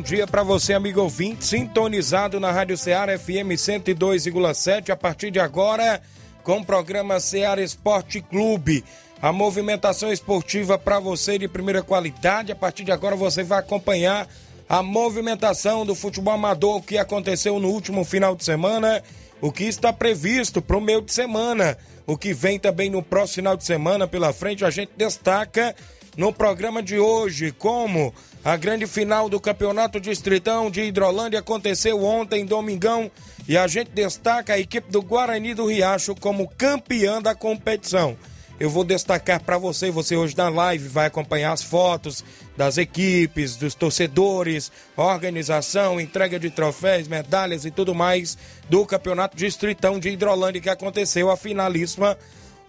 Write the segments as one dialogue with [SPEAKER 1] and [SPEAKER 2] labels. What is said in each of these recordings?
[SPEAKER 1] Bom dia para você, amigo ouvinte, sintonizado na Rádio Ceará FM 102,7 a partir de agora com o programa Ceará Esporte Clube. A movimentação esportiva para você de primeira qualidade. A partir de agora você vai acompanhar a movimentação do futebol amador, o que aconteceu no último final de semana, o que está previsto para o meio de semana, o que vem também no próximo final de semana pela frente. A gente destaca no programa de hoje como a grande final do Campeonato Distritão de Hidrolândia aconteceu ontem, domingão, e a gente destaca a equipe do Guarani do Riacho como campeã da competição. Eu vou destacar para você, você hoje na live vai acompanhar as fotos das equipes, dos torcedores, organização, entrega de troféus, medalhas e tudo mais do Campeonato Distritão de Hidrolândia que aconteceu a finalíssima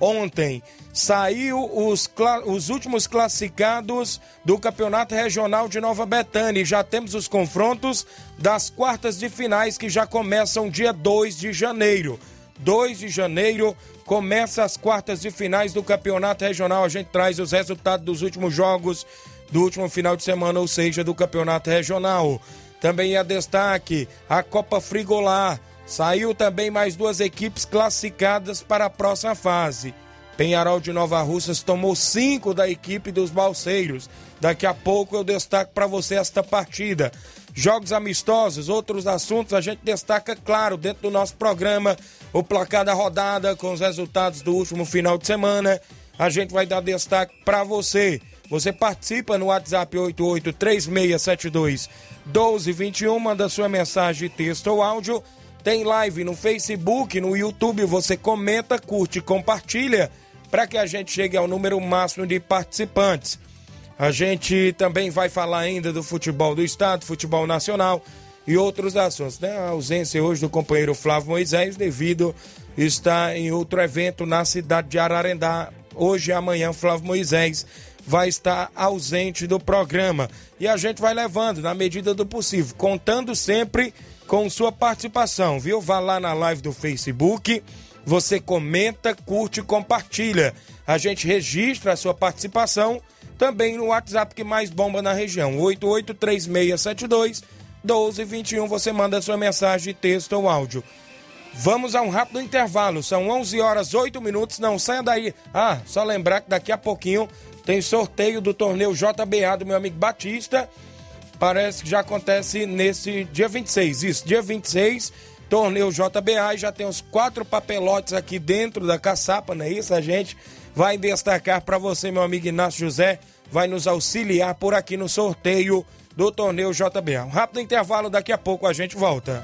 [SPEAKER 1] ontem. Saiu os, os últimos classificados do Campeonato Regional de Nova Betânia. Já temos os confrontos das quartas de finais que já começam dia 2 de janeiro. 2 de janeiro começa as quartas de finais do Campeonato Regional. A gente traz os resultados dos últimos jogos do último final de semana, ou seja, do Campeonato Regional. Também é destaque a Copa Frigolar. Saiu também mais duas equipes classificadas para a próxima fase. Penharol de Nova Russas tomou cinco da equipe dos Balseiros. Daqui a pouco eu destaco para você esta partida. Jogos amistosos, outros assuntos, a gente destaca, claro, dentro do nosso programa, o placar da rodada com os resultados do último final de semana. A gente vai dar destaque para você. Você participa no WhatsApp 883672 1221, manda sua mensagem, texto ou áudio. Tem live no Facebook, no YouTube, você comenta, curte compartilha para que a gente chegue ao número máximo de participantes. A gente também vai falar ainda do futebol do estado, futebol nacional e outros assuntos. Né? A ausência hoje do companheiro Flávio Moisés devido estar em outro evento na cidade de Ararendá. Hoje e amanhã Flávio Moisés vai estar ausente do programa. E a gente vai levando na medida do possível, contando sempre com sua participação, viu? Vá lá na live do Facebook, você comenta, curte e compartilha. A gente registra a sua participação também no WhatsApp que mais bomba na região, 883672 1221. Você manda sua mensagem, texto ou áudio. Vamos a um rápido intervalo, são 11 horas 8 minutos, não saia daí. Ah, só lembrar que daqui a pouquinho tem sorteio do torneio JBA do meu amigo Batista. Parece que já acontece nesse dia 26. Isso, dia 26, torneio JBA. E já tem os quatro papelotes aqui dentro da caçapa, não é isso? A gente vai destacar para você, meu amigo Inácio José. Vai nos auxiliar por aqui no sorteio do torneio JBA. Um rápido intervalo, daqui a pouco a gente volta.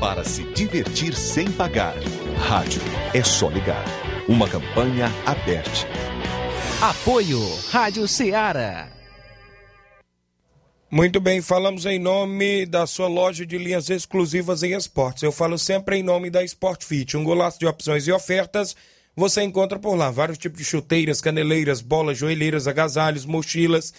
[SPEAKER 2] Para se divertir sem pagar. Rádio é só ligar. Uma campanha aberta.
[SPEAKER 3] Apoio Rádio Ceará.
[SPEAKER 1] Muito bem, falamos em nome da sua loja de linhas exclusivas em esportes. Eu falo sempre em nome da Sport Fit, um golaço de opções e ofertas. Você encontra por lá vários tipos de chuteiras, caneleiras, bolas, joelheiras, agasalhos, mochilas.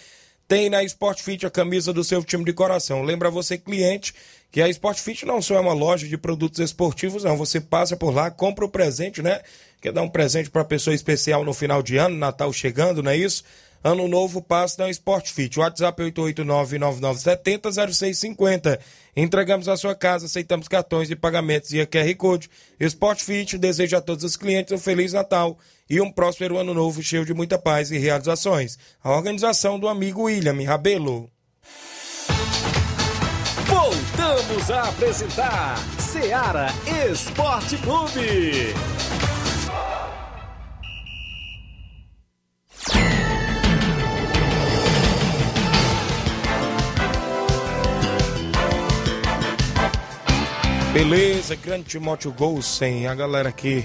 [SPEAKER 1] Tem na Sport Fit a camisa do seu time de coração. Lembra você, cliente, que a Sport Fit não só é uma loja de produtos esportivos, não. Você passa por lá, compra o presente, né? Quer dar um presente para pessoa especial no final de ano, Natal chegando, não é isso? Ano novo passa na Sport Fit. WhatsApp 889-9970-0650. Entregamos a sua casa, aceitamos cartões de pagamentos e a QR Code. Sport Fit deseja a todos os clientes um Feliz Natal e um próspero ano novo cheio de muita paz e realizações. A organização do amigo William Rabelo.
[SPEAKER 4] Voltamos a apresentar Seara Esporte Clube.
[SPEAKER 1] Beleza, grande Timóteo Golsen, a galera aqui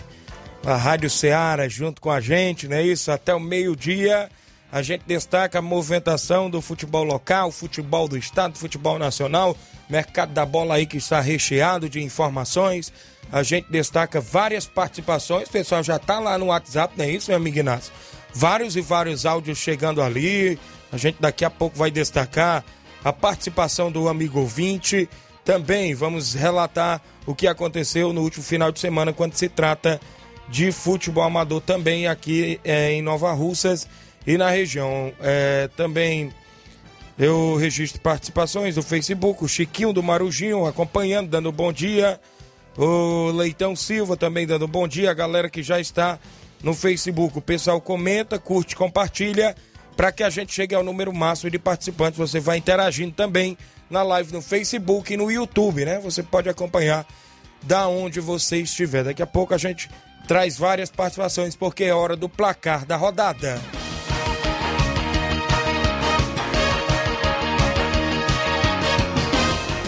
[SPEAKER 1] da Rádio Ceará junto com a gente, não é isso? Até o meio-dia a gente destaca a movimentação do futebol local, futebol do estado, futebol nacional, mercado da bola aí que está recheado de informações. A gente destaca várias participações, o pessoal já tá lá no WhatsApp, não é isso, meu amigo Inácio? Vários e vários áudios chegando ali. A gente daqui a pouco vai destacar a participação do amigo ouvinte. Também vamos relatar o que aconteceu no último final de semana quando se trata de futebol amador também aqui é, em Nova Russas e na região. É, também eu registro participações do Facebook, o Chiquinho do Marujinho acompanhando, dando bom dia. O Leitão Silva também dando bom dia. A galera que já está no Facebook. O pessoal comenta, curte, compartilha para que a gente chegue ao número máximo de participantes. Você vai interagindo também na live no Facebook e no YouTube, né? Você pode acompanhar da onde você estiver. Daqui a pouco a gente traz várias participações porque é hora do placar da rodada.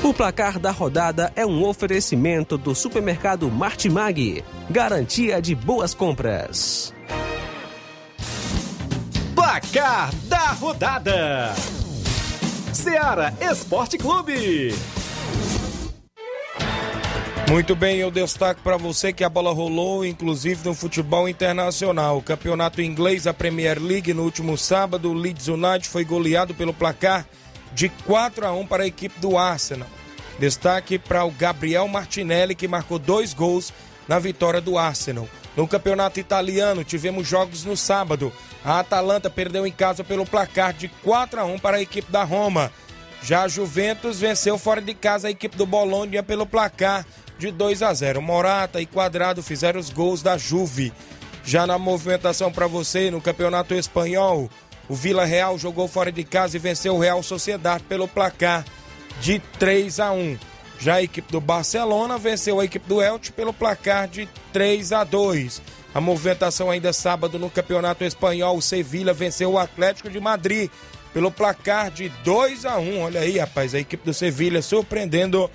[SPEAKER 3] O placar da rodada é um oferecimento do supermercado Martimag, garantia de boas compras.
[SPEAKER 4] Placar da rodada. Seara Esporte Clube.
[SPEAKER 1] Muito bem, eu destaco para você que a bola rolou, inclusive no futebol internacional. O campeonato inglês, a Premier League, no último sábado, o Leeds United foi goleado pelo placar de 4 a 1 para a equipe do Arsenal. Destaque para o Gabriel Martinelli, que marcou dois gols na vitória do Arsenal. No campeonato italiano, tivemos jogos no sábado. A Atalanta perdeu em casa pelo placar de 4 a 1 para a equipe da Roma. Já a Juventus venceu fora de casa a equipe do Bolonha pelo placar de 2 a 0. Morata e Quadrado fizeram os gols da Juve. Já na movimentação para você no Campeonato Espanhol, o Vila Real jogou fora de casa e venceu o Real Sociedade pelo placar de 3 a 1. Já a equipe do Barcelona venceu a equipe do Elche pelo placar de 3 a 2. A movimentação ainda sábado no Campeonato Espanhol, o Sevilha venceu o Atlético de Madrid pelo placar de 2 a 1. Olha aí, rapaz, a equipe do Sevilha surpreendendo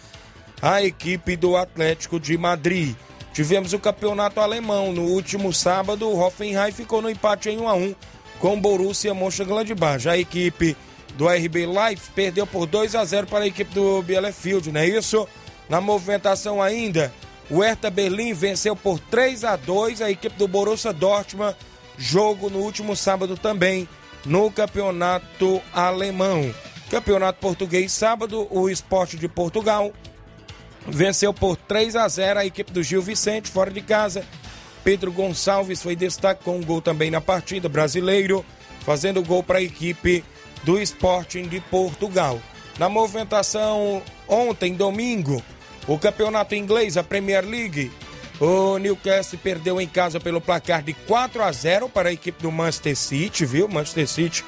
[SPEAKER 1] a equipe do Atlético de Madrid. Tivemos o campeonato alemão no último sábado, o Hoffenheim ficou no empate em 1 a 1 com o Borussia Mönchengladbach. Já a equipe do RB Leipzig perdeu por 2 a 0 para a equipe do Bielefeld, não é isso? Na movimentação ainda, o Hertha Berlim venceu por 3 a 2 a equipe do Borussia Dortmund, jogo no último sábado também no campeonato alemão. Campeonato português sábado, o Esporte de Portugal venceu por 3 a 0 a equipe do Gil Vicente fora de casa. Pedro Gonçalves foi destaque com um gol também na partida, brasileiro, fazendo gol para a equipe do Sporting de Portugal. Na movimentação ontem, domingo, o campeonato inglês, a Premier League, o Newcastle perdeu em casa pelo placar de 4 a 0 para a equipe do Manchester City, viu? Manchester City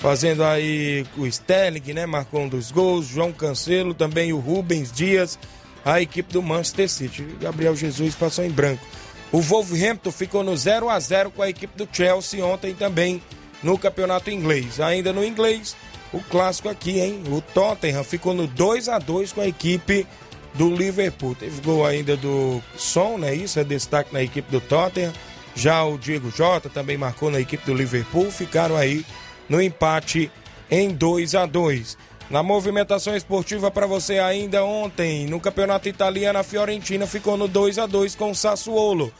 [SPEAKER 1] fazendo aí o Sterling, né? Marcou um dos gols, João Cancelo, também o Rubens Dias, a equipe do Manchester City. Gabriel Jesus passou em branco. O Wolverhampton ficou no 0 a 0 com a equipe do Chelsea ontem também no campeonato inglês. Ainda no inglês, o clássico aqui, hein? O Tottenham ficou no 2 a 2 com a equipe do Liverpool. Teve gol ainda do Son, né? Isso é destaque na equipe do Tottenham. Já o Diego Jota também marcou na equipe do Liverpool. Ficaram aí no empate em 2 a 2 Na movimentação esportiva para você ainda ontem, no Campeonato Italiano, a Fiorentina ficou no 2 a 2 com o Sassuolo.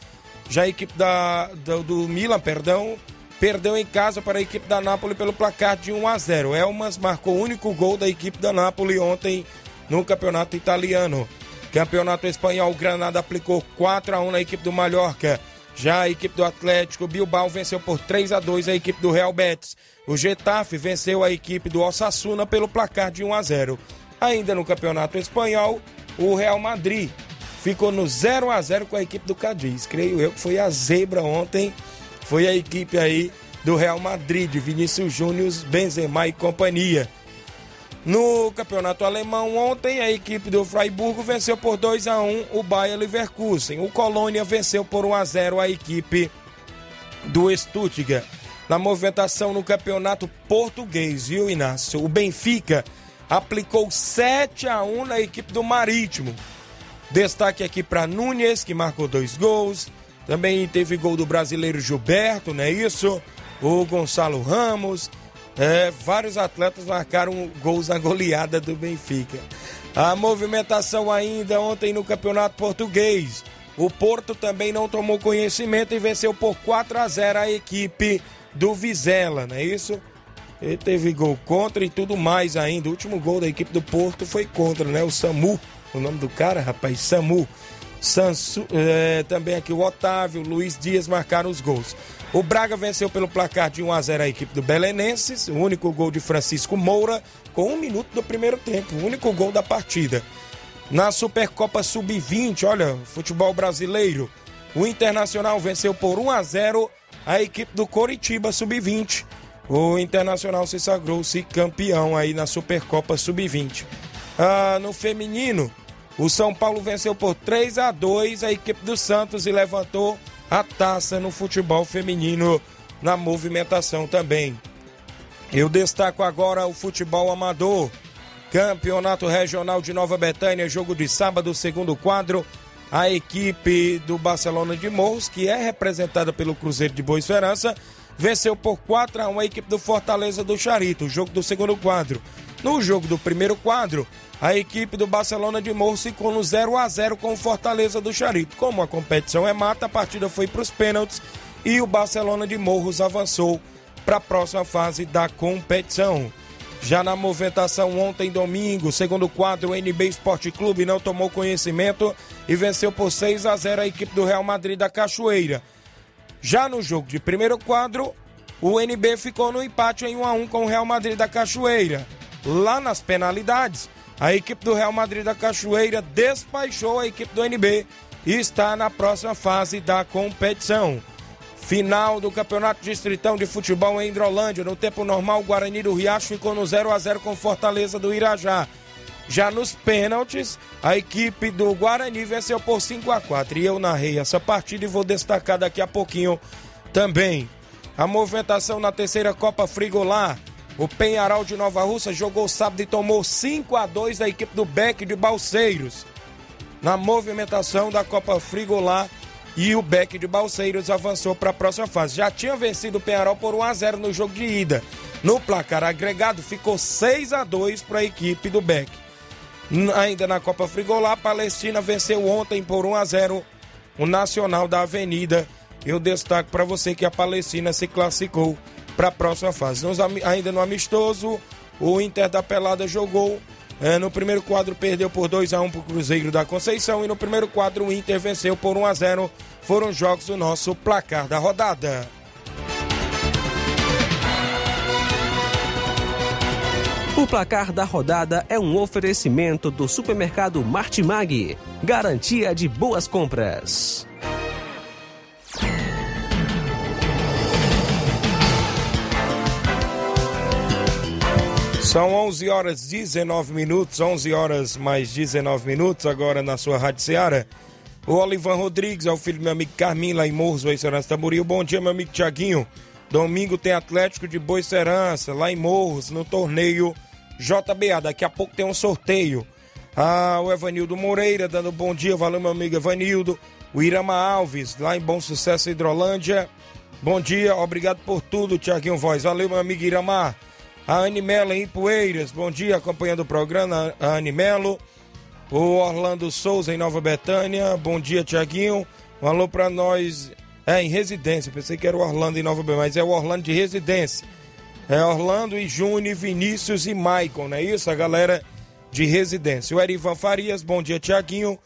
[SPEAKER 1] Já a equipe da, do, do Milan, perdão, perdeu em casa para a equipe da Nápoles pelo placar de 1 a 0. Elmas marcou o único gol da equipe da Nápoles ontem no Campeonato Italiano. Campeonato Espanhol, Granada aplicou 4 a 1 na equipe do Mallorca. Já a equipe do Atlético Bilbao venceu por 3 a 2 a equipe do Real Betis. O Getafe venceu a equipe do Osasuna pelo placar de 1 a 0. Ainda no Campeonato Espanhol, o Real Madrid ficou no 0 a 0 com a equipe do Cadiz. Creio eu que foi a zebra ontem foi a equipe aí do Real Madrid, Vinícius Júnior, Benzema e companhia. No campeonato alemão, ontem a equipe do Freiburgo venceu por 2 a 1 o Bayer Leverkusen. O Colônia venceu por 1 a 0 a equipe do Stuttgart. Na movimentação no campeonato português, viu, Inácio? O Benfica aplicou 7 a 1 na equipe do Marítimo. Destaque aqui para Nunes, que marcou dois gols. Também teve gol do brasileiro Gilberto, não é isso? O Gonçalo Ramos. É, vários atletas marcaram gols na goleada do Benfica. A movimentação ainda ontem no Campeonato Português. O Porto também não tomou conhecimento e venceu por 4 a 0 a equipe do Vizela, não é isso? Teve gol contra e tudo mais ainda. O último gol da equipe do Porto foi contra, né? O Samu, o nome do cara, rapaz, Samu. Sansu, é, também aqui o Otávio, Luiz Dias marcaram os gols. O Braga venceu pelo placar de 1 a 0 a equipe do Belenenses, o único gol de Francisco Moura, com um minuto do primeiro tempo, o único gol da partida. Na Supercopa Sub-20, olha, futebol brasileiro, o Internacional venceu por 1 a 0 a equipe do Coritiba Sub-20. O Internacional se sagrou-se campeão aí na Supercopa Sub-20. Ah, no feminino, o São Paulo venceu por 3 a 2 a equipe do Santos e levantou a taça no futebol feminino na movimentação também. Eu destaco agora o futebol amador. Campeonato Regional de Nova Betânia, jogo de sábado, segundo quadro. A equipe do Barcelona de Morros, que é representada pelo Cruzeiro de Boa Esperança, venceu por 4 a 1 a equipe do Fortaleza do Charito, jogo do segundo quadro. No jogo do primeiro quadro, a equipe do Barcelona de Morro ficou no 0 a 0 com o Fortaleza do Charito. Como a competição é mata, a partida foi para os pênaltis e o Barcelona de Morros avançou para a próxima fase da competição. Já na movimentação ontem, domingo, segundo quadro, o NB Esporte Clube não tomou conhecimento e venceu por 6 a 0 a equipe do Real Madrid da Cachoeira. Já no jogo de primeiro quadro, o NB ficou no empate em 1 a 1 com o Real Madrid da Cachoeira. Lá nas penalidades, a equipe do Real Madrid da Cachoeira despachou a equipe do NB e está na próxima fase da competição. Final do Campeonato Distritão de Futebol em Hidrolândia. No tempo normal, o Guarani do Riacho ficou no 0 a 0 com Fortaleza do Irajá. Já nos pênaltis, a equipe do Guarani venceu por 5 a 4 E eu narrei essa partida e vou destacar daqui a pouquinho também. A movimentação na terceira Copa Frigolar. O Penharal de Nova Russa jogou sábado e tomou 5 a 2 da equipe do Beck de Balseiros. Na movimentação da Copa Frigolá e o Beck de Balseiros avançou para a próxima fase. Já tinha vencido o Penharol por 1 a 0 no jogo de ida. No placar agregado ficou 6 a 2 para a equipe do Beck. Ainda na Copa Frigolá, a Palestina venceu ontem por 1 a 0 o Nacional da Avenida. Eu destaco para você que a Palestina se classificou para a próxima fase. Nos, ainda no amistoso, o Inter da Pelada jogou. É, no primeiro quadro perdeu por 2 a 1 para o Cruzeiro da Conceição e no primeiro quadro o Inter venceu por 1 a 0. Foram jogos do nosso placar da rodada.
[SPEAKER 3] O placar da rodada é um oferecimento do supermercado Martimag, garantia de boas compras.
[SPEAKER 1] São 11 horas 19 minutos, 11 horas mais 19 minutos, agora na sua Rádio Seara. O Olivan Rodrigues é o filho do meu amigo Carminho, lá em Morros, Boicerança Tamboril. Bom dia, meu amigo Tiaguinho. Domingo tem Atlético de Boicerança, lá em Morros, no torneio JBA. Daqui a pouco tem um sorteio. Ah, o Evanildo Moreira dando bom dia, valeu, meu amigo Evanildo. O Irama Alves, lá em Bom Sucesso, Hidrolândia. Bom dia, obrigado por tudo, Tiaguinho Voz. Valeu, meu amigo Iramar. A Animela em Poeiras, bom dia, acompanhando o programa, a Animelo. O Orlando Souza em Nova Betânia, bom dia, Tiaguinho. Um alô pra nós. É, em residência, pensei que era o Orlando em Nova Betânia, mas é o Orlando de residência. É Orlando e Júnior, Vinícius e Maicon, não é isso? A galera de residência. O Erivan Farias, bom dia, Tiaguinho.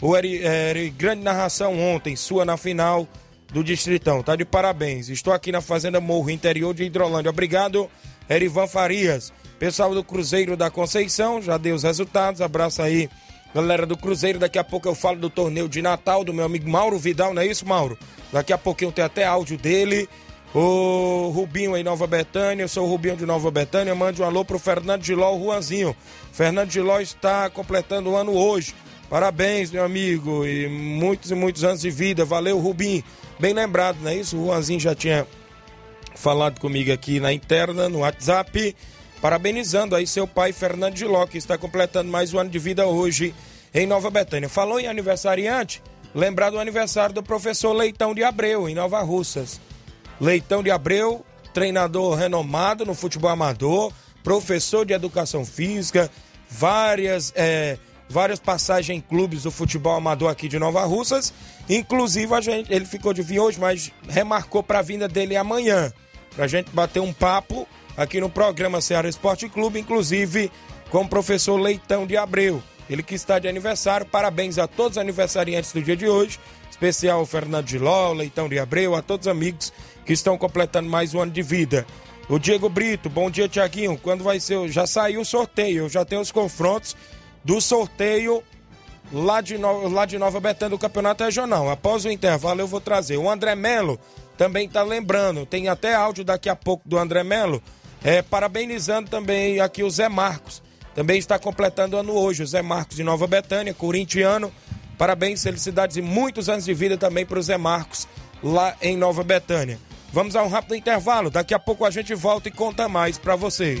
[SPEAKER 1] O Eri, Eri, grande narração ontem, sua na final do Distritão. Tá de parabéns. Estou aqui na Fazenda Morro, interior de Hidrolândia. Obrigado, Erivan Farias. Pessoal do Cruzeiro da Conceição, já deu os resultados. Abraço aí, galera do Cruzeiro. Daqui a pouco eu falo do torneio de Natal do meu amigo Mauro Vidal, não é isso, Mauro? Daqui a pouquinho tem até áudio dele. O Rubinho em Nova Betânia, eu sou o Rubinho de Nova Betânia. Mande um alô pro Fernando Giló, o Juanzinho. Fernando Giló está completando o ano hoje. Parabéns, meu amigo, e muitos e muitos anos de vida. Valeu, Rubinho. Bem lembrado, não é isso? O Juanzinho já tinha falado comigo aqui na interna, no WhatsApp, parabenizando aí seu pai, Fernando Giló, que está completando mais um ano de vida hoje em Nova Betânia. Falou em aniversariante? Lembrar do aniversário do professor Leitão de Abreu, em Nova Russas. Leitão de Abreu, treinador renomado no futebol amador, professor de educação física, várias, é, várias passagens em clubes do futebol amador aqui de Nova Russas. Inclusive, a gente, ele ficou de vir hoje, mas remarcou para a vinda dele amanhã, para a gente bater um papo aqui no programa Ceará Esporte Clube, inclusive com o professor Leitão de Abreu. Ele que está de aniversário, parabéns a todos os aniversariantes do dia de hoje, especial o Fernando de Ló, Leitão de Abreu, a todos os amigos que estão completando mais um ano de vida. O Diego Brito, bom dia, Tiaguinho. Quando vai ser? Já saiu o sorteio, eu já tenho os confrontos do sorteio lá de, no... lá de Nova Betânia do Campeonato Regional. Após o intervalo eu vou trazer. O André Melo também está lembrando, tem até áudio daqui a pouco do André Melo, é, parabenizando também aqui o Zé Marcos. Também está completando ano hoje, o Zé Marcos de Nova Betânia, corintiano. Parabéns, felicidades e muitos anos de vida também para o Zé Marcos lá em Nova Betânia. Vamos a um rápido intervalo, daqui a pouco a gente volta e conta mais para você.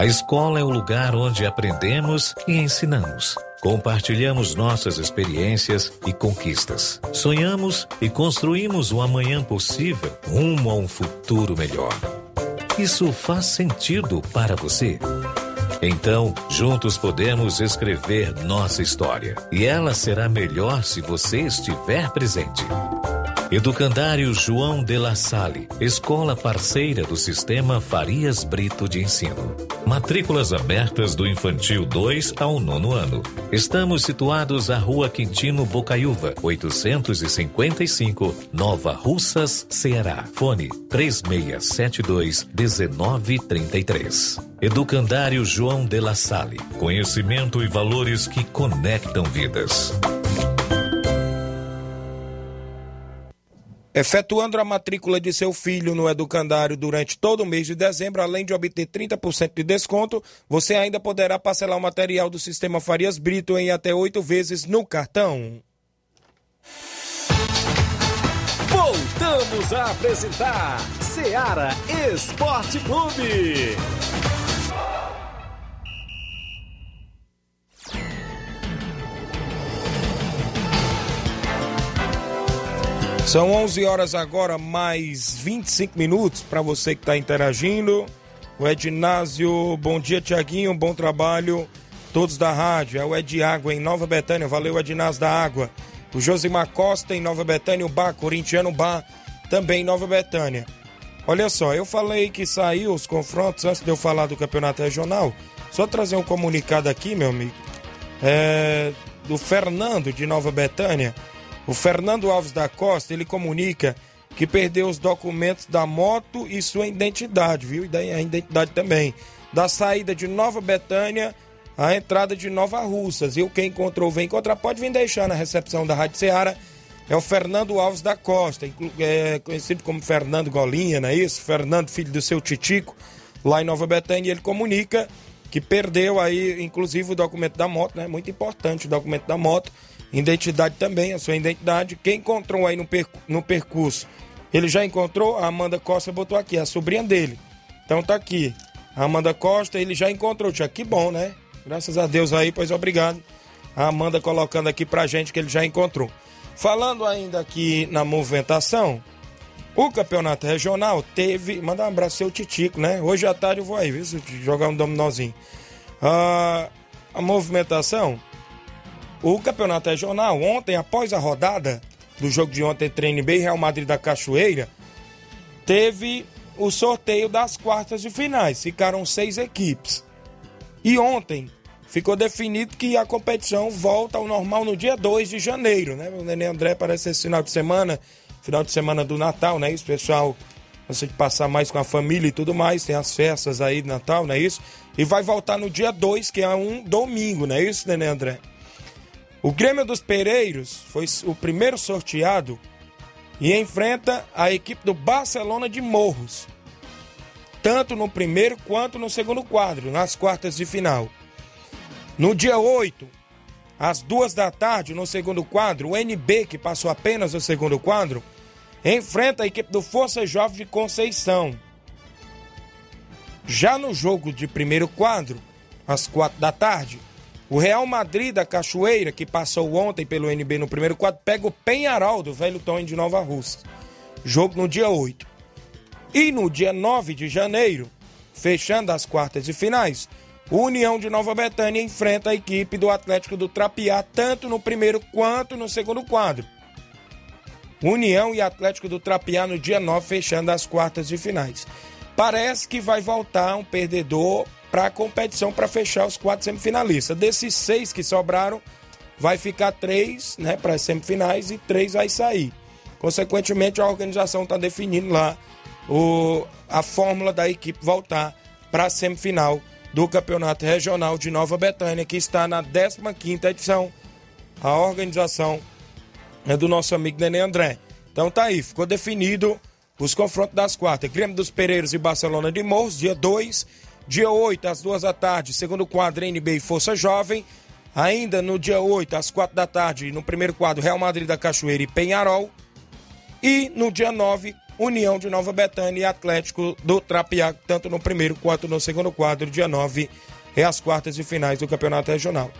[SPEAKER 5] A escola é o lugar onde aprendemos e ensinamos. Compartilhamos nossas experiências e conquistas. Sonhamos e construímos um amanhã possível rumo a um futuro melhor. Isso faz sentido para você? Então, juntos podemos escrever nossa história. E ela será melhor se você estiver presente. Educandário João de La Salle, escola parceira do Sistema Farias Brito de Ensino. Matrículas abertas do infantil 2 ao nono ano. Estamos situados à Rua Quintino Bocaiúva, 855, Nova Russas, Ceará. Fone 3672 1933. Educandário João de La Salle. Conhecimento e valores que conectam vidas.
[SPEAKER 1] Efetuando a matrícula de seu filho no educandário durante todo o mês de dezembro, além de obter 30% de desconto, você ainda poderá parcelar o material do sistema Farias Brito em até oito vezes no cartão.
[SPEAKER 4] Voltamos a apresentar Seara Esporte Clube.
[SPEAKER 1] São 11 horas agora, mais 25 minutos para você que está interagindo. O Ednásio, bom dia, Tiaguinho, bom trabalho. Todos da rádio, é o Ed Água em Nova Betânia, valeu Ednásio da Água. O Josimar Costa em Nova Betânia, o Bar, Corintiano Bar, também em Nova Betânia. Olha só, eu falei que saiu os confrontos antes de eu falar do campeonato regional. Só trazer um comunicado aqui, meu amigo, é, do Fernando de Nova Betânia. O Fernando Alves da Costa, ele comunica que perdeu os documentos da moto e sua identidade, viu? E daí a identidade também. Da saída de Nova Betânia à entrada de Nova Russas. E o quem encontrou, vem encontrar, pode vir deixar na recepção da Rádio Ceará. É o Fernando Alves da Costa, é conhecido como Fernando Golinha, não é isso? Fernando, filho do seu Titico, lá em Nova Betânia, ele comunica que perdeu aí, inclusive, o documento da moto, né? Muito importante o documento da moto Identidade também, a sua identidade. Quem encontrou aí no, percu no percurso, ele já encontrou? A Amanda Costa botou aqui, a sobrinha dele. Então tá aqui. A Amanda Costa, ele já encontrou. Já que bom, né? Graças a Deus aí, pois obrigado. A Amanda colocando aqui pra gente que ele já encontrou. Falando ainda aqui na movimentação, o campeonato regional teve. Manda um abraço seu Titico, né? Hoje à tarde eu vou aí, viu? Jogar um dominozinho. Ah, a movimentação o campeonato regional, ontem, após a rodada do jogo de ontem entre NB e Real Madrid da Cachoeira, teve o sorteio das quartas de finais. Ficaram seis equipes. E ontem ficou definido que a competição volta ao normal no dia 2 de janeiro, né? O Nenê André parece esse final de semana, final de semana do Natal, né? Isso, pessoal, você de passar mais com a família e tudo mais, tem as festas aí de Natal, não é isso? E vai voltar no dia 2, que é um domingo, não é isso, Nenê André? O Grêmio dos Pereiros foi o primeiro sorteado e enfrenta a equipe do Barcelona de Morros, tanto no primeiro quanto no segundo quadro, nas quartas de final. No dia 8, às duas da tarde, no segundo quadro, o NB, que passou apenas o segundo quadro, enfrenta a equipe do Força Jovem de Conceição. Já no jogo de primeiro quadro, às quatro da tarde, o Real Madrid da Cachoeira, que passou ontem pelo NB no primeiro quadro, pega o Penharol do Velho Tony de Nova Rússia. Jogo no dia 8. E no dia 9 de janeiro, fechando as quartas e finais, o União de Nova Betânia enfrenta a equipe do Atlético do Trapiá, tanto no primeiro quanto no segundo quadro. União e Atlético do Trapiá no dia 9, fechando as quartas de finais. Parece que vai voltar um perdedor para a competição para fechar os quatro semifinalistas. Desses seis que sobraram, vai ficar três né, para as semifinais e três vai sair. Consequentemente, a organização está definindo lá o, a fórmula da equipe voltar para a semifinal do Campeonato Regional de Nova Betânia, que está na 15 edição. A organização é do nosso amigo Nenê André. Então tá aí, ficou definido os confrontos das quartas. Grêmio dos Pereiros e Barcelona de Morros, dia 2 Dia 8, às duas da tarde, segundo quadro NB e Força Jovem. Ainda no dia 8, às quatro da tarde, no primeiro quadro, Real Madrid da Cachoeira e Penharol. E no dia 9, União de Nova Betânia e Atlético do Trapiá, tanto no primeiro quanto no segundo quadro, dia 9, é as quartas e finais do Campeonato Regional.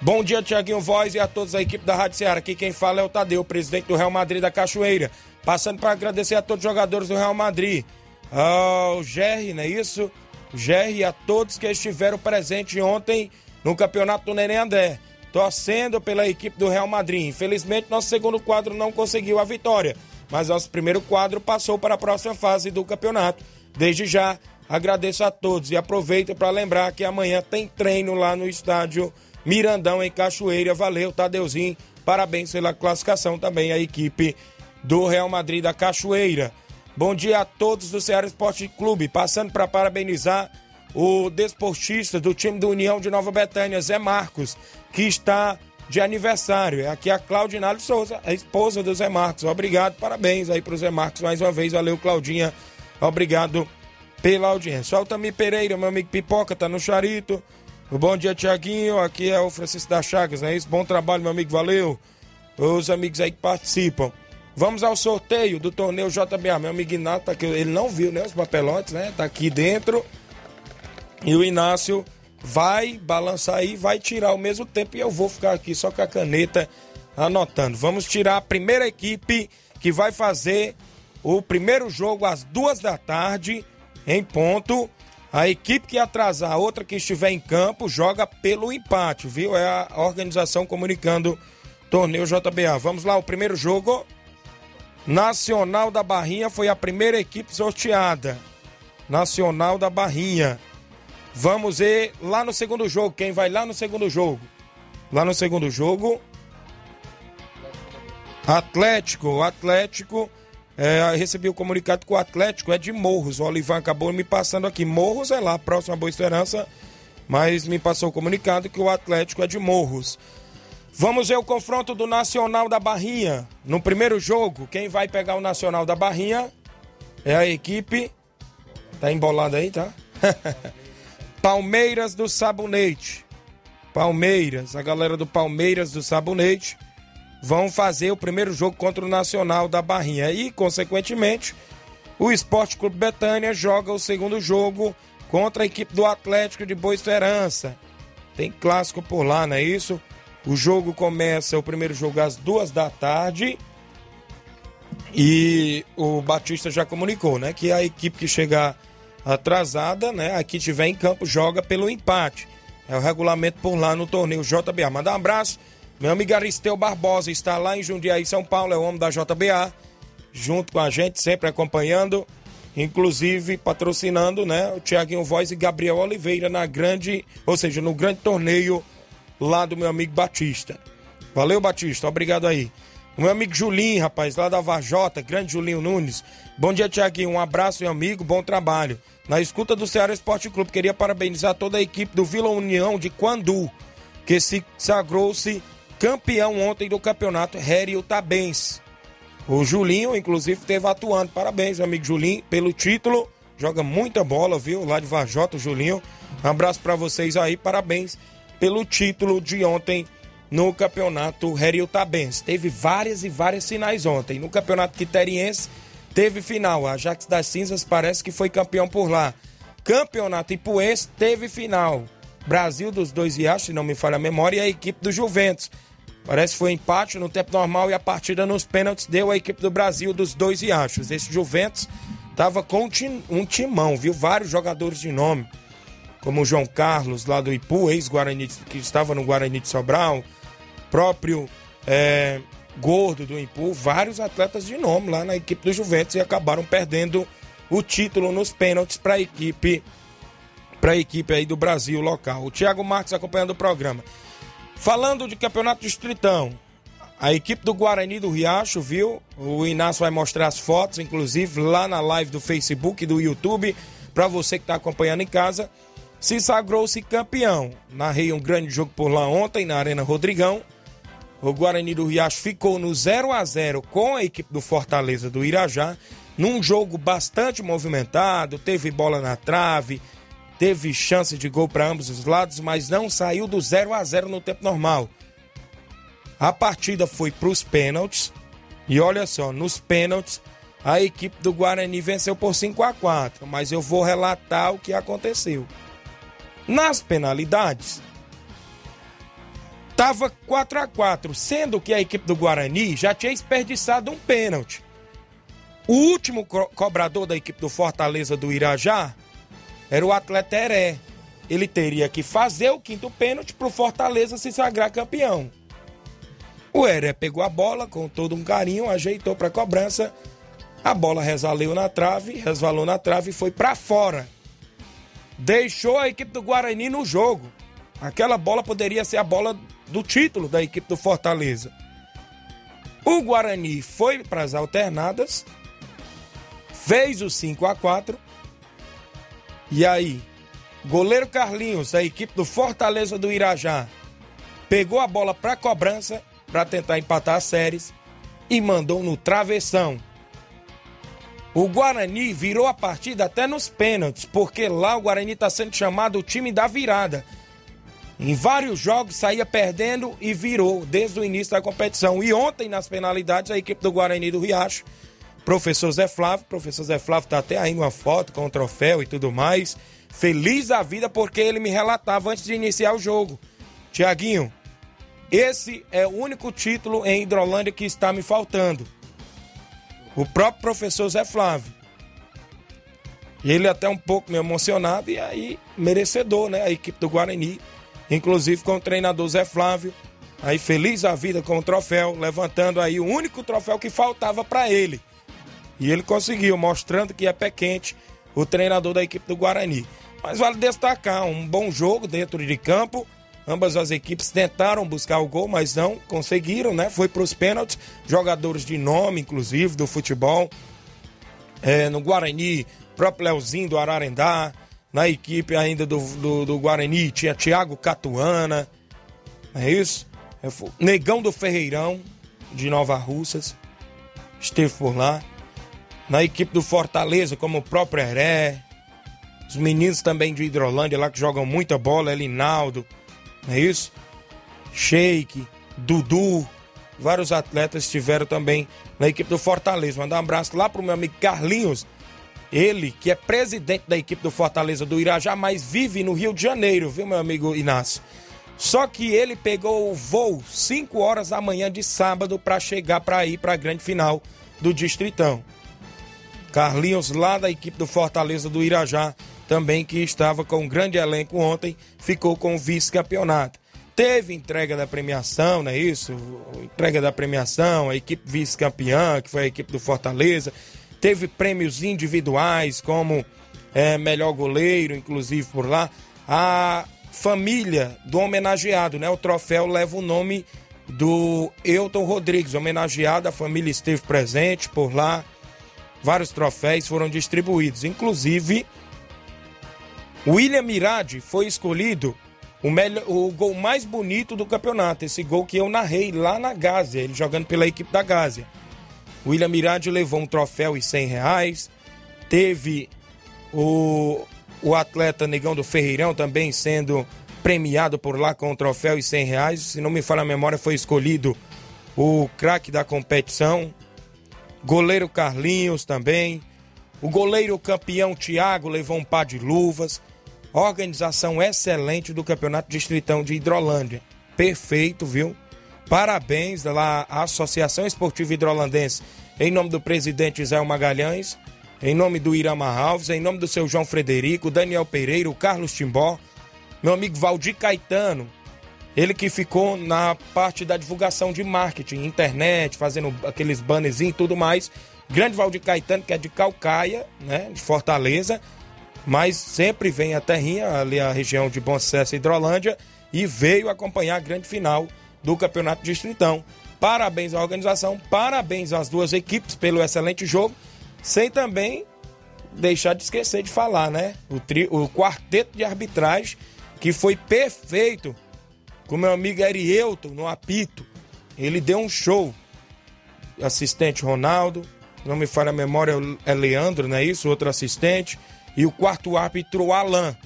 [SPEAKER 1] Bom dia, Tiaguinho Voz e a todos a equipe da Rádio Ceará. Aqui quem fala é o Tadeu, presidente do Real Madrid da Cachoeira. Passando para agradecer a todos os jogadores do Real Madrid. Ao Gerry, não é isso? Gerry e a todos que estiveram presentes ontem no Campeonato do Neném André, torcendo pela equipe do Real Madrid. Infelizmente, nosso segundo quadro não conseguiu a vitória, mas nosso primeiro quadro passou para a próxima fase do campeonato. Desde já, Agradeço a todos e aproveito para lembrar que amanhã tem treino lá no estádio Mirandão, em Cachoeira. Valeu, Tadeuzinho. Parabéns pela classificação também a equipe do Real Madrid da Cachoeira. Bom dia a todos do Ceará Esporte Clube. Passando para parabenizar o desportista do time do União de Nova Betânia, Zé Marcos, que está de aniversário. É aqui a Claudinaldo Souza, a esposa do Zé Marcos. Obrigado, parabéns aí pro Zé Marcos mais uma vez. Valeu, Claudinha. Obrigado pela audiência. Altamir Pereira, meu amigo Pipoca, tá no Charito. Bom dia, Tiaguinho. Aqui é o Francisco da Chagas, não é isso? Bom trabalho, meu amigo, valeu. Os amigos aí que participam. Vamos ao sorteio do torneio JBA. Meu amigo Inácio, tá aqui, ele não viu né, os papelotes, né? Tá aqui dentro. E o Inácio vai balançar aí, vai tirar ao mesmo tempo e eu vou ficar aqui só com a caneta anotando. Vamos tirar a primeira equipe que vai fazer o primeiro jogo às duas da tarde, em ponto. A equipe que atrasar, a outra que estiver em campo, joga pelo empate, viu? É a organização comunicando torneio JBA. Vamos lá, o primeiro jogo. Nacional da Barrinha foi a primeira equipe sorteada. Nacional da Barrinha. Vamos ver lá no segundo jogo. Quem vai lá no segundo jogo? Lá no segundo jogo. Atlético. Atlético. É, recebi o comunicado que o Atlético é de Morros. O Olivan acabou me passando aqui. Morros é lá, próximo Boa Esperança. Mas me passou o comunicado que o Atlético é de Morros. Vamos ver o confronto do Nacional da Barrinha. No primeiro jogo, quem vai pegar o Nacional da Barrinha é a equipe. Tá embolado aí, tá? Palmeiras do Sabonete. Palmeiras, a galera do Palmeiras do Sabonete vão fazer o primeiro jogo contra o Nacional da Barrinha. E, consequentemente, o Esporte Clube Betânia joga o segundo jogo contra a equipe do Atlético de Boa Esperança. Tem clássico por lá, não é isso? O jogo começa, o primeiro jogo às duas da tarde. E o Batista já comunicou, né? Que a equipe que chegar atrasada, né? Aqui tiver em campo, joga pelo empate. É o regulamento por lá no torneio JBA. Manda um abraço. Meu amigo Aristeu Barbosa está lá em Jundiaí, São Paulo, é o homem da JBA, junto com a gente, sempre acompanhando, inclusive patrocinando, né? O Tiaguinho Voz e Gabriel Oliveira na grande, ou seja, no grande torneio lá do meu amigo Batista. Valeu, Batista, obrigado aí. O meu amigo Julinho, rapaz, lá da Vajota, grande Julinho Nunes. Bom dia, Tiaguinho. Um abraço, meu amigo, bom trabalho. Na escuta do Ceará Esporte Clube, queria parabenizar toda a equipe do Vila União de Quandu, que se sagrou-se campeão ontem do campeonato Rério Tabens. O Julinho, inclusive, esteve atuando. Parabéns, meu amigo Julinho, pelo título. Joga muita bola, viu? Lá de Vajota, Julinho. Um abraço para vocês aí, parabéns pelo título de ontem no campeonato Rério Tabens. Teve várias e várias finais ontem. No campeonato quiteriense teve final. A Ajax das Cinzas parece que foi campeão por lá. Campeonato Ipuense teve final. Brasil dos dois Riachos, se não me falha a memória, e a equipe do Juventus. Parece que foi empate no tempo normal e a partida nos pênaltis deu a equipe do Brasil dos dois Riachos. Esse Juventus tava com um timão, viu? Vários jogadores de nome, como o João Carlos, lá do Ipu, ex-Guarani, que estava no Guarani de Sobral, próprio é, Gordo do Ipu, vários atletas de nome lá na equipe do Juventus e acabaram perdendo o título nos pênaltis para a equipe para a equipe aí do Brasil local. O Thiago Marques acompanhando o programa. Falando de campeonato distritão, a equipe do Guarani do Riacho, viu? O Inácio vai mostrar as fotos, inclusive lá na live do Facebook e do YouTube, para você que está acompanhando em casa. Se sagrou-se campeão. Narrei um grande jogo por lá ontem na Arena Rodrigão. O Guarani do Riacho ficou no 0 a 0 com a equipe do Fortaleza do Irajá, num jogo bastante movimentado, teve bola na trave, teve chance de gol para ambos os lados, mas não saiu do 0 a 0 no tempo normal. A partida foi para os pênaltis e olha só, nos pênaltis a equipe do Guarani venceu por 5 a 4, mas eu vou relatar o que aconteceu. Nas penalidades tava 4 a 4, sendo que a equipe do Guarani já tinha desperdiçado um pênalti. O último co cobrador da equipe do Fortaleza do Irajá era o atleta Heré. Ele teria que fazer o quinto pênalti para o Fortaleza se sagrar campeão. O Heré pegou a bola com todo um carinho, ajeitou para a cobrança. A bola resvalou na trave, resvalou na trave e foi para fora. Deixou a equipe do Guarani no jogo. Aquela bola poderia ser a bola do título da equipe do Fortaleza. O Guarani foi para as alternadas, fez o 5 a 4 e aí, goleiro Carlinhos, da equipe do Fortaleza do Irajá, pegou a bola para cobrança para tentar empatar as séries e mandou no travessão. O Guarani virou a partida até nos pênaltis, porque lá o Guarani está sendo chamado o time da virada. Em vários jogos saía perdendo e virou desde o início da competição. E ontem, nas penalidades, a equipe do Guarani do Riacho, professor Zé Flávio, professor Zé Flávio está até aí uma foto com o troféu e tudo mais. Feliz a vida porque ele me relatava antes de iniciar o jogo. Tiaguinho, esse é o único título em Hidrolândia que está me faltando. O próprio professor Zé Flávio. Ele até um pouco me emocionado e aí merecedor, né? A equipe do Guarani, inclusive com o treinador Zé Flávio, aí feliz a vida com o troféu, levantando aí o único troféu que faltava para ele. E ele conseguiu, mostrando que é pé quente o treinador da equipe do Guarani. Mas vale destacar um bom jogo dentro de campo, Ambas as equipes tentaram buscar o gol, mas não conseguiram, né? Foi para os pênaltis. Jogadores de nome, inclusive, do futebol. É, no Guarani, próprio Leozinho do Ararendá. Na equipe ainda do, do, do Guarani tinha Thiago Catuana. É isso? É, Negão do Ferreirão, de Nova Russas. Esteve por lá. Na equipe do Fortaleza, como o próprio Heré. Os meninos também de Hidrolândia lá que jogam muita bola, Elinaldo não é isso? Sheik, Dudu, vários atletas estiveram também na equipe do Fortaleza. Mandar um abraço lá pro meu amigo Carlinhos, ele que é presidente da equipe do Fortaleza do Irajá, mas vive no Rio de Janeiro, viu, meu amigo Inácio? Só que ele pegou o voo 5 horas da manhã de sábado para chegar para ir para a grande final do Distritão. Carlinhos, lá da equipe do Fortaleza do Irajá, também que estava com um grande elenco ontem, ficou com o vice-campeonato. Teve entrega da premiação, não é isso? Entrega da premiação, a equipe vice-campeã, que foi a equipe do Fortaleza. Teve prêmios individuais, como é, melhor goleiro, inclusive por lá. A família do homenageado, né? O troféu leva o nome do Elton Rodrigues, homenageado. A família esteve presente por lá. Vários troféus foram distribuídos, inclusive William Mirade foi escolhido o, melhor, o gol mais bonito do campeonato. Esse gol que eu narrei lá na Gásia, ele jogando pela equipe da Gásia. William Mirade levou um troféu e 100 reais. Teve o, o atleta Negão do Ferreirão também sendo premiado por lá com um troféu e 100 reais. Se não me falha a memória, foi escolhido o craque da competição. Goleiro Carlinhos também. O goleiro campeão Thiago levou um par de luvas. Organização excelente do Campeonato Distritão de Hidrolândia. Perfeito, viu? Parabéns lá à Associação Esportiva Hidrolandense, em nome do presidente Zé Magalhães, em nome do Irama Alves, em nome do seu João Frederico, Daniel Pereira, o Carlos Timbó, meu amigo Valdir Caetano, ele que ficou na parte da divulgação de marketing, internet, fazendo aqueles banners e tudo mais. Grande Valdir Caetano, que é de Calcaia, né, de Fortaleza, mas sempre vem a terrinha, ali a região de Bom Sucesso e Hidrolândia, e veio acompanhar a grande final do Campeonato Distritão. Parabéns à organização, parabéns às duas equipes pelo excelente jogo, sem também deixar de esquecer de falar, né? O, tri, o quarteto de arbitragem, que foi perfeito, com meu amigo Erielton no apito. Ele deu um show. Assistente Ronaldo, não me falha a memória, é Leandro, não é isso? Outro assistente e o quarto árbitro Alain.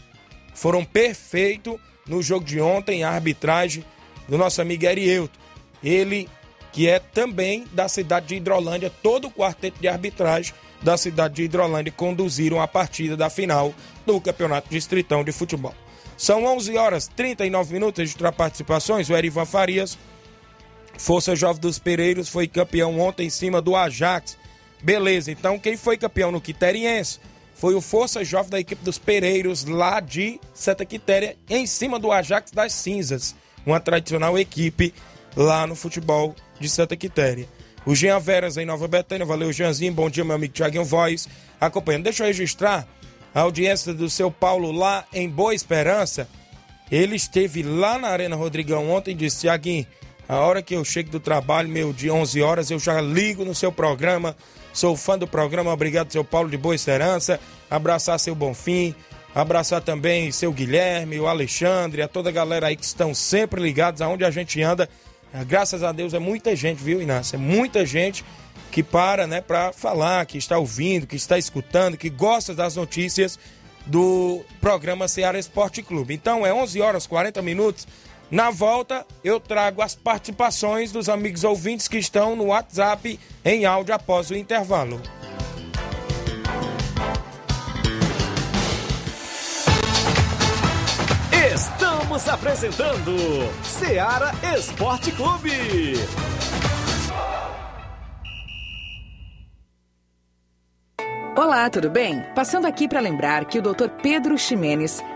[SPEAKER 1] Foram perfeitos no jogo de ontem, a arbitragem do nosso amigo Erielto. Ele que é também da cidade de Hidrolândia, todo o quarteto de arbitragem da cidade de Hidrolândia conduziram a partida da final do Campeonato Distritão de Futebol. São 11 horas 39 minutos de participações. O Erivan Farias, Força Jovem dos Pereiros, foi campeão ontem em cima do Ajax. Beleza, então quem foi campeão no Quiteriense? Foi o Força Jovem da equipe dos Pereiros, lá de Santa Quitéria, em cima do Ajax das Cinzas, uma tradicional equipe lá no futebol de Santa Quitéria. O Jean Veras em Nova Betânia, valeu Jeanzinho, bom dia meu amigo Thiaguinho Voz, acompanhando. Deixa eu registrar a audiência do seu Paulo lá em Boa Esperança. Ele esteve lá na Arena Rodrigão ontem e disse: Tiaguinho, a hora que eu chego do trabalho, meu dia 11 horas, eu já ligo no seu programa. Sou fã do programa. Obrigado, seu Paulo de Boa Esperança. Abraçar seu Bonfim. Abraçar também seu Guilherme, o Alexandre, a toda a galera aí que estão sempre ligados aonde a gente anda. Graças a Deus é muita gente, viu, Inácio? É muita gente que para, né, para falar, que está ouvindo, que está escutando, que gosta das notícias do programa Ceará Esporte Clube. Então é 11 horas 40 minutos. Na volta, eu trago as participações dos amigos ouvintes que estão no WhatsApp em áudio após o intervalo.
[SPEAKER 4] Estamos apresentando Ceará Esporte Clube.
[SPEAKER 6] Olá, tudo bem? Passando aqui para lembrar que o Dr. Pedro Ximenes,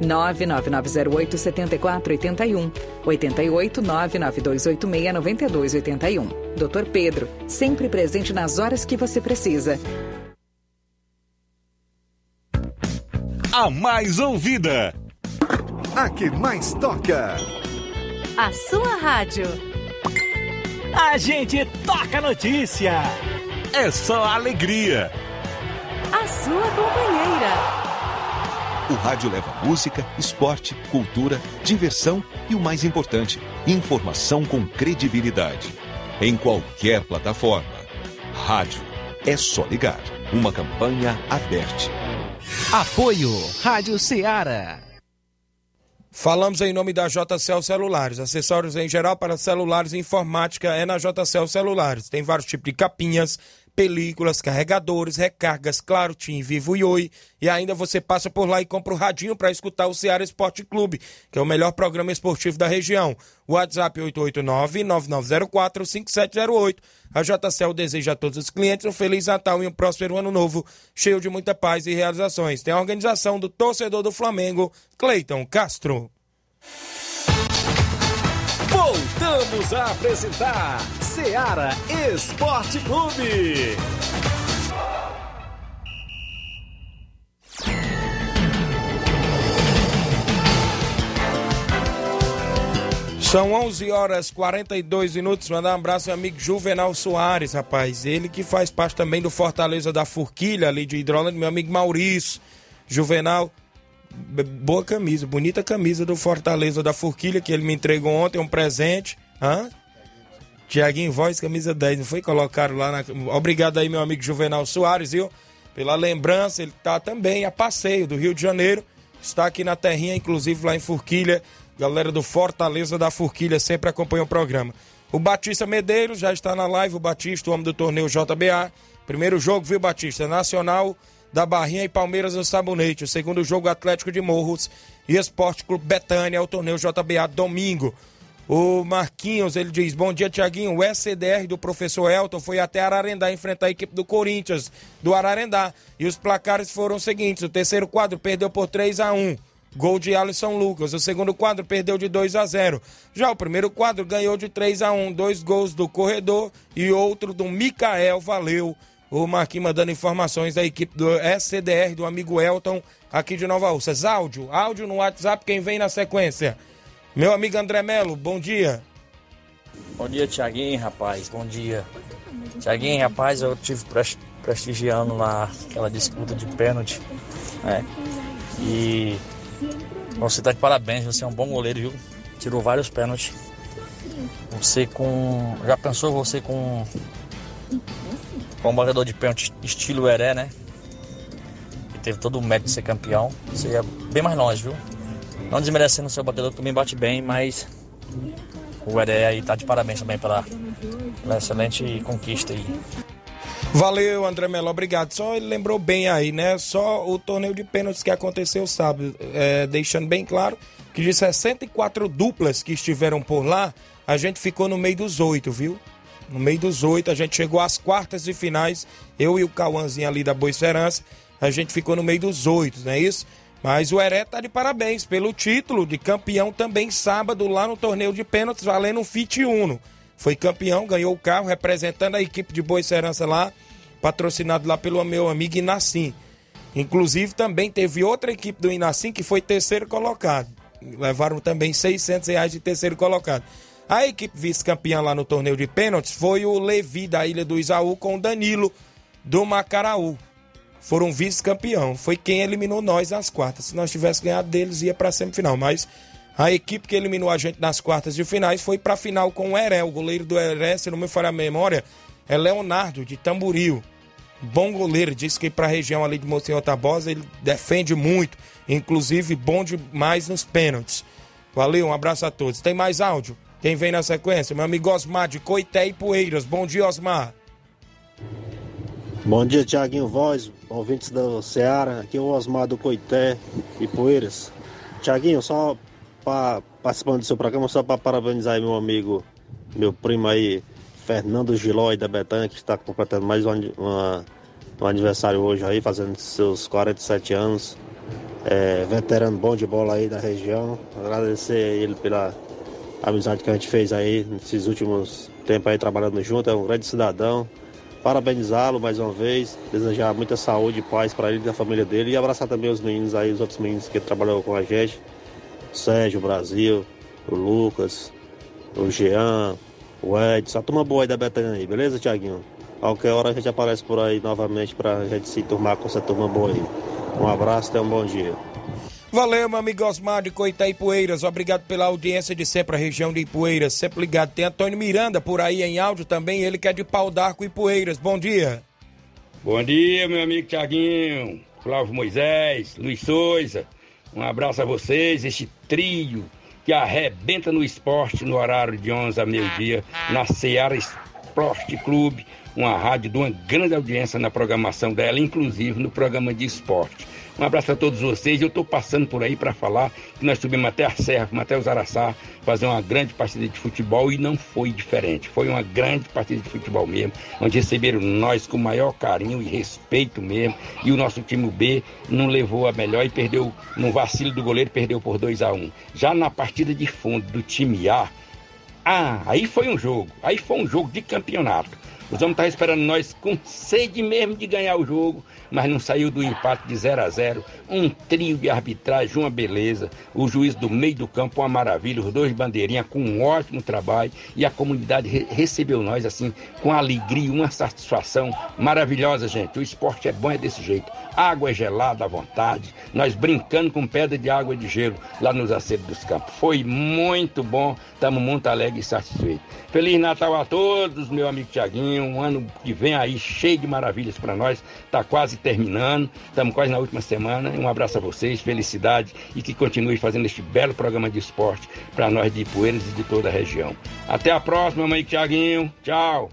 [SPEAKER 6] 99908 7481 88 99286 9281. Dr. Pedro, sempre presente nas horas que você precisa.
[SPEAKER 2] A mais ouvida.
[SPEAKER 7] A que mais toca.
[SPEAKER 8] A sua rádio.
[SPEAKER 9] A gente toca notícia.
[SPEAKER 2] É só alegria.
[SPEAKER 8] A sua companheira.
[SPEAKER 2] O rádio leva música, esporte, cultura, diversão e o mais importante, informação com credibilidade. Em qualquer plataforma. Rádio. É só ligar. Uma campanha aberta.
[SPEAKER 3] Apoio Rádio Ceará.
[SPEAKER 1] Falamos em nome da JCL Celulares. Acessórios em geral para celulares e informática é na JCL Celulares. Tem vários tipos de capinhas, películas, carregadores, recargas, claro, Tim, Vivo e Oi. E ainda você passa por lá e compra o radinho para escutar o Ceará Esporte Clube, que é o melhor programa esportivo da região. WhatsApp 889-9904-5708. A JCL deseja a todos os clientes um Feliz Natal e um próspero Ano Novo, cheio de muita paz e realizações. Tem a organização do torcedor do Flamengo, Cleiton Castro.
[SPEAKER 4] Voltamos a apresentar Ceará Esporte Clube.
[SPEAKER 1] São 11 horas 42 minutos. Mandar um abraço ao amigo Juvenal Soares, rapaz. Ele que faz parte também do Fortaleza da Forquilha, ali de Hidrolândia. Meu amigo Maurício. Juvenal, boa camisa, bonita camisa do Fortaleza da Forquilha, que ele me entregou ontem, um presente. Hã? Tiaguinho Voz, camisa 10, não foi? Colocaram lá na. Obrigado aí, meu amigo Juvenal Soares, viu? Pela lembrança, ele tá também a passeio do Rio de Janeiro. Está aqui na terrinha, inclusive lá em Forquilha. Galera do Fortaleza da Forquilha sempre acompanha o programa. O Batista Medeiros já está na live, o Batista, o homem do torneio JBA. Primeiro jogo, viu, Batista? Nacional da Barrinha e Palmeiras no Sabonete. O segundo jogo, Atlético de Morros e Esporte Clube Betânia, o torneio JBA, domingo. O Marquinhos, ele diz, bom dia, Tiaguinho. O SCDR do professor Elton foi até Ararendá enfrentar a equipe do Corinthians, do Ararendá. E os placares foram os seguintes. O terceiro quadro perdeu por 3 a 1 Gol de Alisson Lucas. O segundo quadro perdeu de 2 a 0. Já o primeiro quadro ganhou de 3 a 1. Dois gols do corredor e outro do Mikael. Valeu. O Marquinhos mandando informações da equipe do SCDR, do amigo Elton, aqui de Nova Ursas. Áudio, áudio no WhatsApp, quem vem na sequência? Meu amigo André Melo, bom dia.
[SPEAKER 10] Bom dia, Tiaguinho, rapaz, bom dia. Tiaguinho, rapaz, eu tive prestigiando lá aquela disputa de pênalti, né? E você tá de parabéns, você é um bom goleiro, viu? Tirou vários pênaltis. Você com. Já pensou você com. Com um batedor de pênalti estilo Heré, né? Que teve todo o mérito de ser campeão. Você ia bem mais longe, viu? Não desmerecendo o seu batedor que também bate bem, mas o Heré aí tá de parabéns também pela, pela excelente conquista aí.
[SPEAKER 1] Valeu, André Melo, obrigado. Só ele lembrou bem aí, né? Só o torneio de pênaltis que aconteceu sábado, é, deixando bem claro que de 64 duplas que estiveram por lá, a gente ficou no meio dos oito, viu? No meio dos oito, a gente chegou às quartas de finais, eu e o Cauãzinho ali da Boa Esperança, a gente ficou no meio dos oito, não é isso? Mas o Heré tá de parabéns pelo título de campeão também sábado lá no torneio de pênaltis, valendo um Fit Uno. Foi campeão, ganhou o carro, representando a equipe de Boa Serança lá, patrocinado lá pelo meu amigo Inacim. Inclusive também teve outra equipe do Inacim que foi terceiro colocado. Levaram também 600 reais de terceiro colocado. A equipe vice-campeã lá no torneio de pênaltis foi o Levi da Ilha do Isaú com o Danilo do Macaraú. Foram vice-campeão. Foi quem eliminou nós nas quartas. Se nós tivéssemos ganhado deles, ia para semifinal. Mas a equipe que eliminou a gente nas quartas de finais foi para a final com o Heré. O goleiro do Heré, se não me falha a memória, é Leonardo, de Tamburil. Bom goleiro, disse que para a região ali de Monsenhor Tabosa ele defende muito, inclusive bom demais nos pênaltis. Valeu, um abraço a todos. Tem mais áudio? Quem vem na sequência? Meu amigo Osmar de Coité e Poeiras. Bom dia, Osmar.
[SPEAKER 11] Bom dia, Tiaguinho Voz, ouvintes do Ceará. Aqui é o Osmar do Coité e Poeiras. Tiaguinho, só pra, participando do seu programa, só para parabenizar meu amigo, meu primo aí, Fernando Gilói da Betânia, que está completando mais um, uma, um aniversário hoje aí, fazendo seus 47 anos. É, veterano bom de bola aí da região. Agradecer ele pela amizade que a gente fez aí nesses últimos tempos aí trabalhando junto. É um grande cidadão. Parabenizá-lo mais uma vez, desejar muita saúde e paz para ele e da família dele e abraçar também os meninos aí, os outros meninos que trabalham com a gente. Sérgio, Brasil, o Lucas, o Jean, o Edson, a turma boa aí da Betânia aí, beleza, Tiaguinho? Qualquer hora a gente aparece por aí novamente pra gente se turmar com essa turma boa aí. Um abraço, até um bom dia.
[SPEAKER 1] Valeu, meu amigo Osmar de Coité Poeiras. Obrigado pela audiência de sempre, a região de Ipueiras. Sempre ligado. Tem Antônio Miranda por aí em áudio também, ele que é de Pau d'Arco Poeiras. Bom dia.
[SPEAKER 12] Bom dia, meu amigo Tiaguinho, Flávio Moisés, Luiz Souza. Um abraço a vocês, este trio que arrebenta no esporte no horário de 11 a meio-dia, na Seara Esporte Clube, uma rádio de uma grande audiência na programação dela, inclusive no programa de esporte. Um abraço a todos vocês. Eu estou passando por aí para falar que nós subimos até a Serra, até os Araçá, fazer uma grande partida de futebol e não foi diferente. Foi uma grande partida de futebol mesmo, onde receberam nós com maior carinho e respeito mesmo. E o nosso time B não levou a melhor e perdeu, no vacilo do goleiro, perdeu por 2 a 1 um. Já na partida de fundo do time A, ah, aí foi um jogo. Aí foi um jogo de campeonato. Os homens estavam esperando nós com sede mesmo de ganhar o jogo mas não saiu do empate de 0 a 0 Um trio de arbitragem, uma beleza. O juiz do meio do campo, uma maravilha. Os dois bandeirinhas com um ótimo trabalho. E a comunidade re recebeu nós assim, com alegria, uma satisfação maravilhosa, gente. O esporte é bom, é desse jeito. Água é gelada à vontade. Nós brincando com pedra de água e de gelo lá nos aceros dos campos. Foi muito bom. Estamos muito alegres e satisfeitos. Feliz Natal a todos, meu amigo Tiaguinho. Um ano que vem aí cheio de maravilhas para nós. Está quase terminando, estamos quase na última semana. Um abraço a vocês, felicidade e que continue fazendo este belo programa de esporte para nós de Ipueiras e de toda a região. Até a próxima, mãe Tiaguinho. Tchau.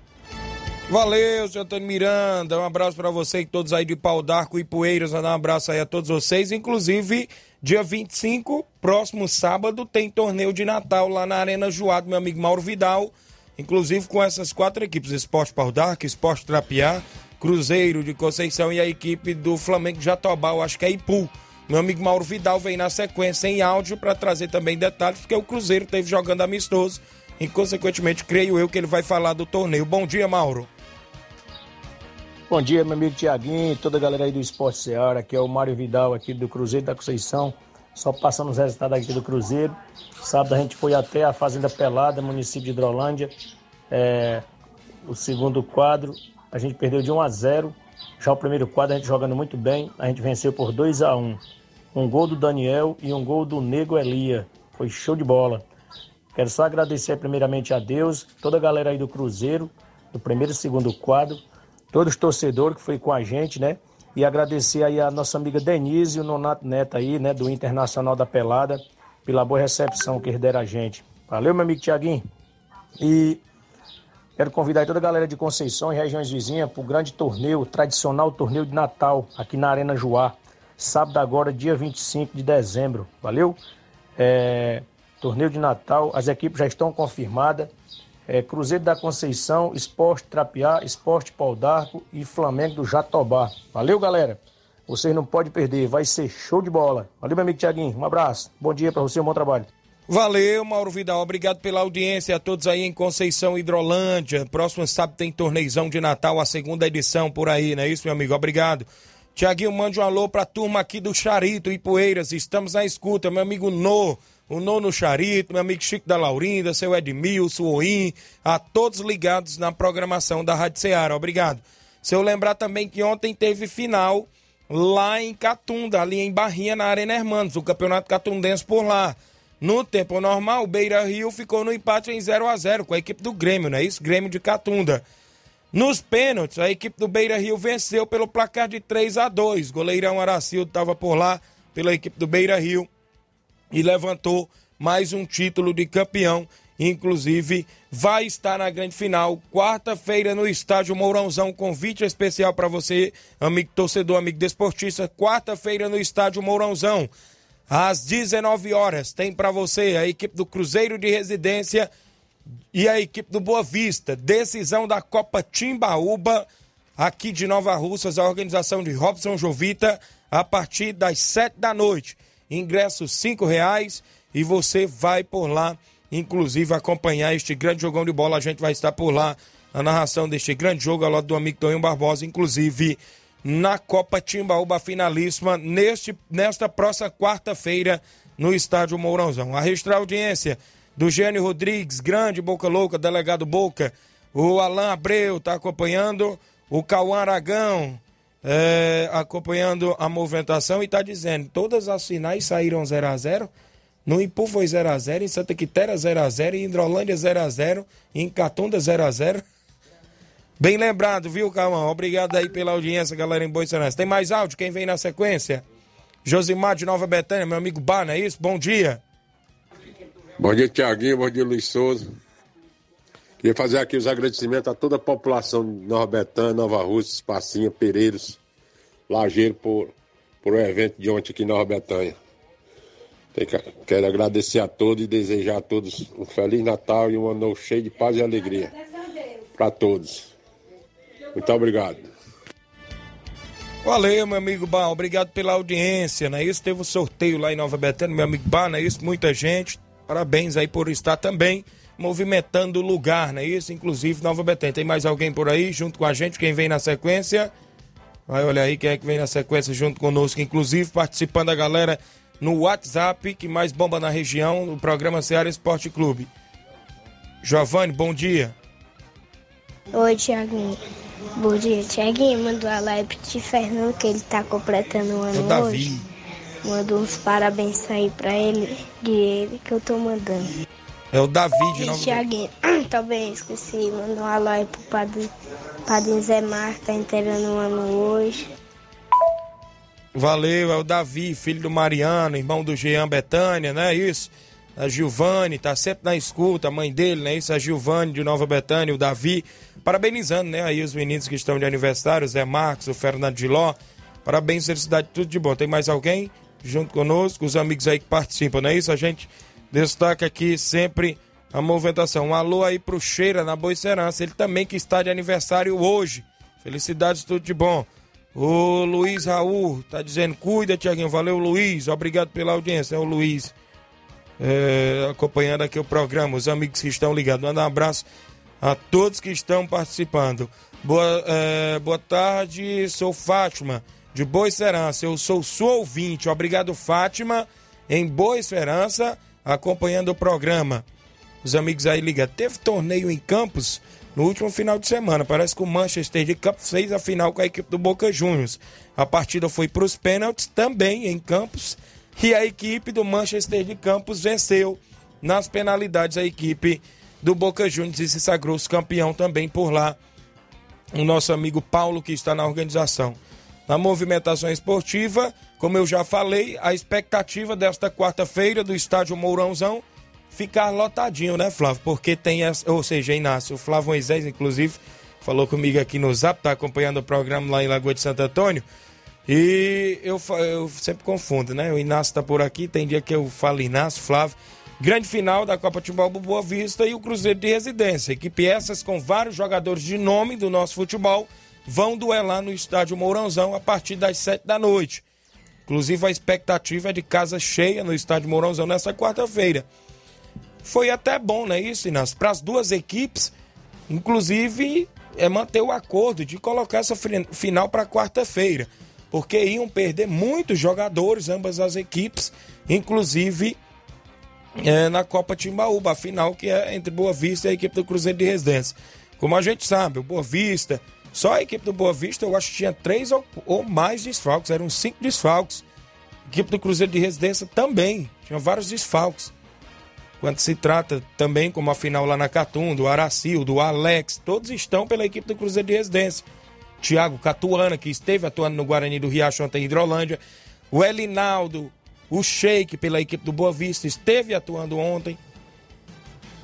[SPEAKER 1] Valeu, seu Antônio Miranda. Um abraço para você e todos aí de Pau d'Arco e Poeiras. Um abraço aí a todos vocês. Inclusive, dia 25, próximo sábado, tem torneio de Natal lá na Arena Joado, meu amigo Mauro Vidal. Inclusive com essas quatro equipes: Esporte Pau d'Arco, Esporte Trapiá, Cruzeiro de Conceição e a equipe do Flamengo Jatobá, acho que é Ipu. Meu amigo Mauro Vidal vem na sequência em áudio para trazer também detalhes, porque o Cruzeiro teve jogando amistoso e, consequentemente, creio eu que ele vai falar do torneio. Bom dia, Mauro.
[SPEAKER 13] Bom dia, meu amigo Tiaguinho, toda a galera aí do Esporte Seara. Aqui é o Mário Vidal, aqui do Cruzeiro da Conceição. Só passando os resultados aqui do Cruzeiro. Sábado a gente foi até a Fazenda Pelada, município de Hidrolândia. É, o segundo quadro, a gente perdeu de 1 a 0. Já o primeiro quadro a gente jogando muito bem, a gente venceu por 2 a 1. Um gol do Daniel e um gol do Nego Elia. Foi show de bola. Quero só agradecer primeiramente a Deus, toda a galera aí do Cruzeiro, do primeiro e segundo quadro, todos os torcedores que foi com a gente, né? E agradecer aí a nossa amiga Denise e o Nonato Neto aí, né, do Internacional da Pelada, pela boa recepção que eles deram a gente. Valeu, meu amigo Tiaguinho. E Quero convidar toda a galera de Conceição e regiões vizinhas para o grande torneio, tradicional torneio de Natal, aqui na Arena Joá. Sábado agora, dia 25 de dezembro. Valeu? É, torneio de Natal, as equipes já estão confirmadas. É, Cruzeiro da Conceição, Esporte Trapiá, Esporte Pau d'Arco e Flamengo do Jatobá. Valeu, galera? Vocês não podem perder, vai ser show de bola. Valeu, meu amigo Tiaguinho. Um abraço. Bom dia para você, um bom trabalho.
[SPEAKER 1] Valeu, Mauro Vidal. Obrigado pela audiência a todos aí em Conceição Hidrolândia. Próximo sábado tem torneizão de Natal, a segunda edição por aí, não é isso, meu amigo? Obrigado. Tiaguinho, mande um alô pra turma aqui do Charito e Poeiras. Estamos na escuta, meu amigo No, o No no Charito, meu amigo Chico da Laurinda, seu Edmilson, Oim, a todos ligados na programação da Rádio Ceará. Obrigado. Se eu lembrar também que ontem teve final lá em Catunda, ali em Barrinha, na Arena Hermanos, o Campeonato Catundense por lá. No tempo normal, o Beira Rio ficou no empate em 0 a 0 com a equipe do Grêmio, não é isso? Grêmio de Catunda. Nos pênaltis, a equipe do Beira Rio venceu pelo placar de 3 a 2 Goleirão Aracildo estava por lá, pela equipe do Beira Rio, e levantou mais um título de campeão. Inclusive, vai estar na grande final, quarta-feira, no estádio Mourãozão. Convite especial para você, amigo torcedor, amigo desportista. Quarta-feira, no estádio Mourãozão. Às 19 horas, tem para você a equipe do Cruzeiro de Residência e a equipe do Boa Vista. Decisão da Copa Timbaúba, aqui de Nova Russas, a organização de Robson Jovita, a partir das 7 da noite. Ingressos cinco reais e você vai por lá, inclusive, acompanhar este grande jogão de bola. A gente vai estar por lá, a narração deste grande jogo ao lado do amigo Toninho Barbosa, inclusive na Copa Timbaúba finalíssima neste, nesta próxima quarta-feira no estádio Mourãozão. A registrar audiência do Gênio Rodrigues, grande Boca Louca, delegado Boca, o Alain Abreu está acompanhando, o Cauã Aragão é, acompanhando a movimentação e está dizendo, todas as finais saíram 0 a 0 no Ipu foi 0x0, em Santa Quitéria 0x0, em Hidrolândia 0x0, em Catunda 0x0. Bem lembrado, viu, Calmão? Obrigado aí pela audiência, galera em Boiçanás. Tem mais áudio? Quem vem na sequência? Josimar de Nova Betânia, meu amigo Bar, não é isso? Bom dia.
[SPEAKER 14] Bom dia, Tiaguinho. Bom dia, Luiz Souza. Queria fazer aqui os agradecimentos a toda a população de Betânia, Nova Rússia, Espacinha, Pereiros, Lajeiro, por, por o evento de ontem aqui em Nova Betânia. Quero agradecer a todos e desejar a todos um Feliz Natal e um ano cheio de paz e alegria. Para todos. Muito obrigado.
[SPEAKER 1] Valeu, meu amigo Bá, obrigado pela audiência, não é isso? Teve o um sorteio lá em Nova Betânia, meu amigo Bá, não é isso? Muita gente, parabéns aí por estar também movimentando o lugar, não é isso? Inclusive Nova Betânia. Tem mais alguém por aí junto com a gente? Quem vem na sequência? Vai olhar aí quem é que vem na sequência junto conosco, inclusive participando a galera no WhatsApp que mais bomba na região, no programa Ceará Esporte Clube. Giovanni, bom dia.
[SPEAKER 15] Oi, Tiaguinho. Bom dia, Tiaguinho. Mandou a live de Fernando que ele tá completando um ano
[SPEAKER 1] Davi.
[SPEAKER 15] hoje. Manda uns parabéns aí pra ele, de ele que eu tô mandando.
[SPEAKER 1] É o Davi de Nova
[SPEAKER 15] Tiaguinho, também esqueci, mandou um alô aí pro padre, padre Zé Marco, tá inteirando um ano hoje.
[SPEAKER 1] Valeu, é o Davi, filho do Mariano, irmão do Jean Betânia, não é isso? A Gilvane, tá sempre na escuta, a mãe dele, né? Isso, a Gilvane de Nova Betânia, o Davi. Parabenizando, né? Aí os meninos que estão de aniversário, o Zé Marcos, o Fernando de Ló. Parabéns, felicidade, tudo de bom. Tem mais alguém junto conosco? Os amigos aí que participam, não é isso? A gente destaca aqui sempre a movimentação. Um alô aí pro Cheira, na Boicerança. Ele também que está de aniversário hoje. Felicidades, tudo de bom. O Luiz Raul tá dizendo, cuida, Tiaguinho. Valeu, Luiz. Obrigado pela audiência. É o Luiz é, acompanhando aqui o programa, os amigos que estão ligados. Manda um abraço a todos que estão participando. Boa, é, boa tarde, sou Fátima, de Boa Esperança. Eu sou sua ouvinte. Obrigado, Fátima, em Boa Esperança, acompanhando o programa. Os amigos aí ligados. Teve torneio em Campos no último final de semana. Parece que o Manchester de Campos fez a final com a equipe do Boca Juniors. A partida foi para os pênaltis, também em Campos. E a equipe do Manchester de Campos venceu nas penalidades a equipe do Boca Juniors e se sagrou campeão também por lá. O nosso amigo Paulo, que está na organização. Na movimentação esportiva, como eu já falei, a expectativa desta quarta-feira do estádio Mourãozão ficar lotadinho, né, Flávio? Porque tem, essa, ou seja, Inácio, o Flávio Moisés, inclusive, falou comigo aqui no Zap, tá acompanhando o programa lá em Lagoa de Santo Antônio. E eu, eu sempre confundo, né? O Inácio tá por aqui, tem dia que eu falo Inácio, Flávio. Grande final da Copa Timbalbo Boa Vista e o Cruzeiro de Residência. Equipe essas com vários jogadores de nome do nosso futebol vão duelar no estádio Mourãozão a partir das sete da noite. Inclusive, a expectativa é de casa cheia no estádio Mourãozão nesta quarta-feira. Foi até bom, né, isso, Inácio? Para as duas equipes, inclusive, é manter o acordo de colocar essa final para quarta-feira, porque iam perder muitos jogadores, ambas as equipes, inclusive é, na Copa Timbaúba, a final que é entre Boa Vista e a equipe do Cruzeiro de Residência. Como a gente sabe, o Boa Vista, só a equipe do Boa Vista, eu acho que tinha três ou, ou mais desfalques, eram cinco desfalques. A equipe do Cruzeiro de Residência também, tinha vários desfalques. Quando se trata também, como a final lá na Catum, do Aracil, do Alex, todos estão pela equipe do Cruzeiro de Residência. Tiago Catuana, que esteve atuando no Guarani do Riacho ontem em Hidrolândia. O Elinaldo, o Sheik, pela equipe do Boa Vista, esteve atuando ontem.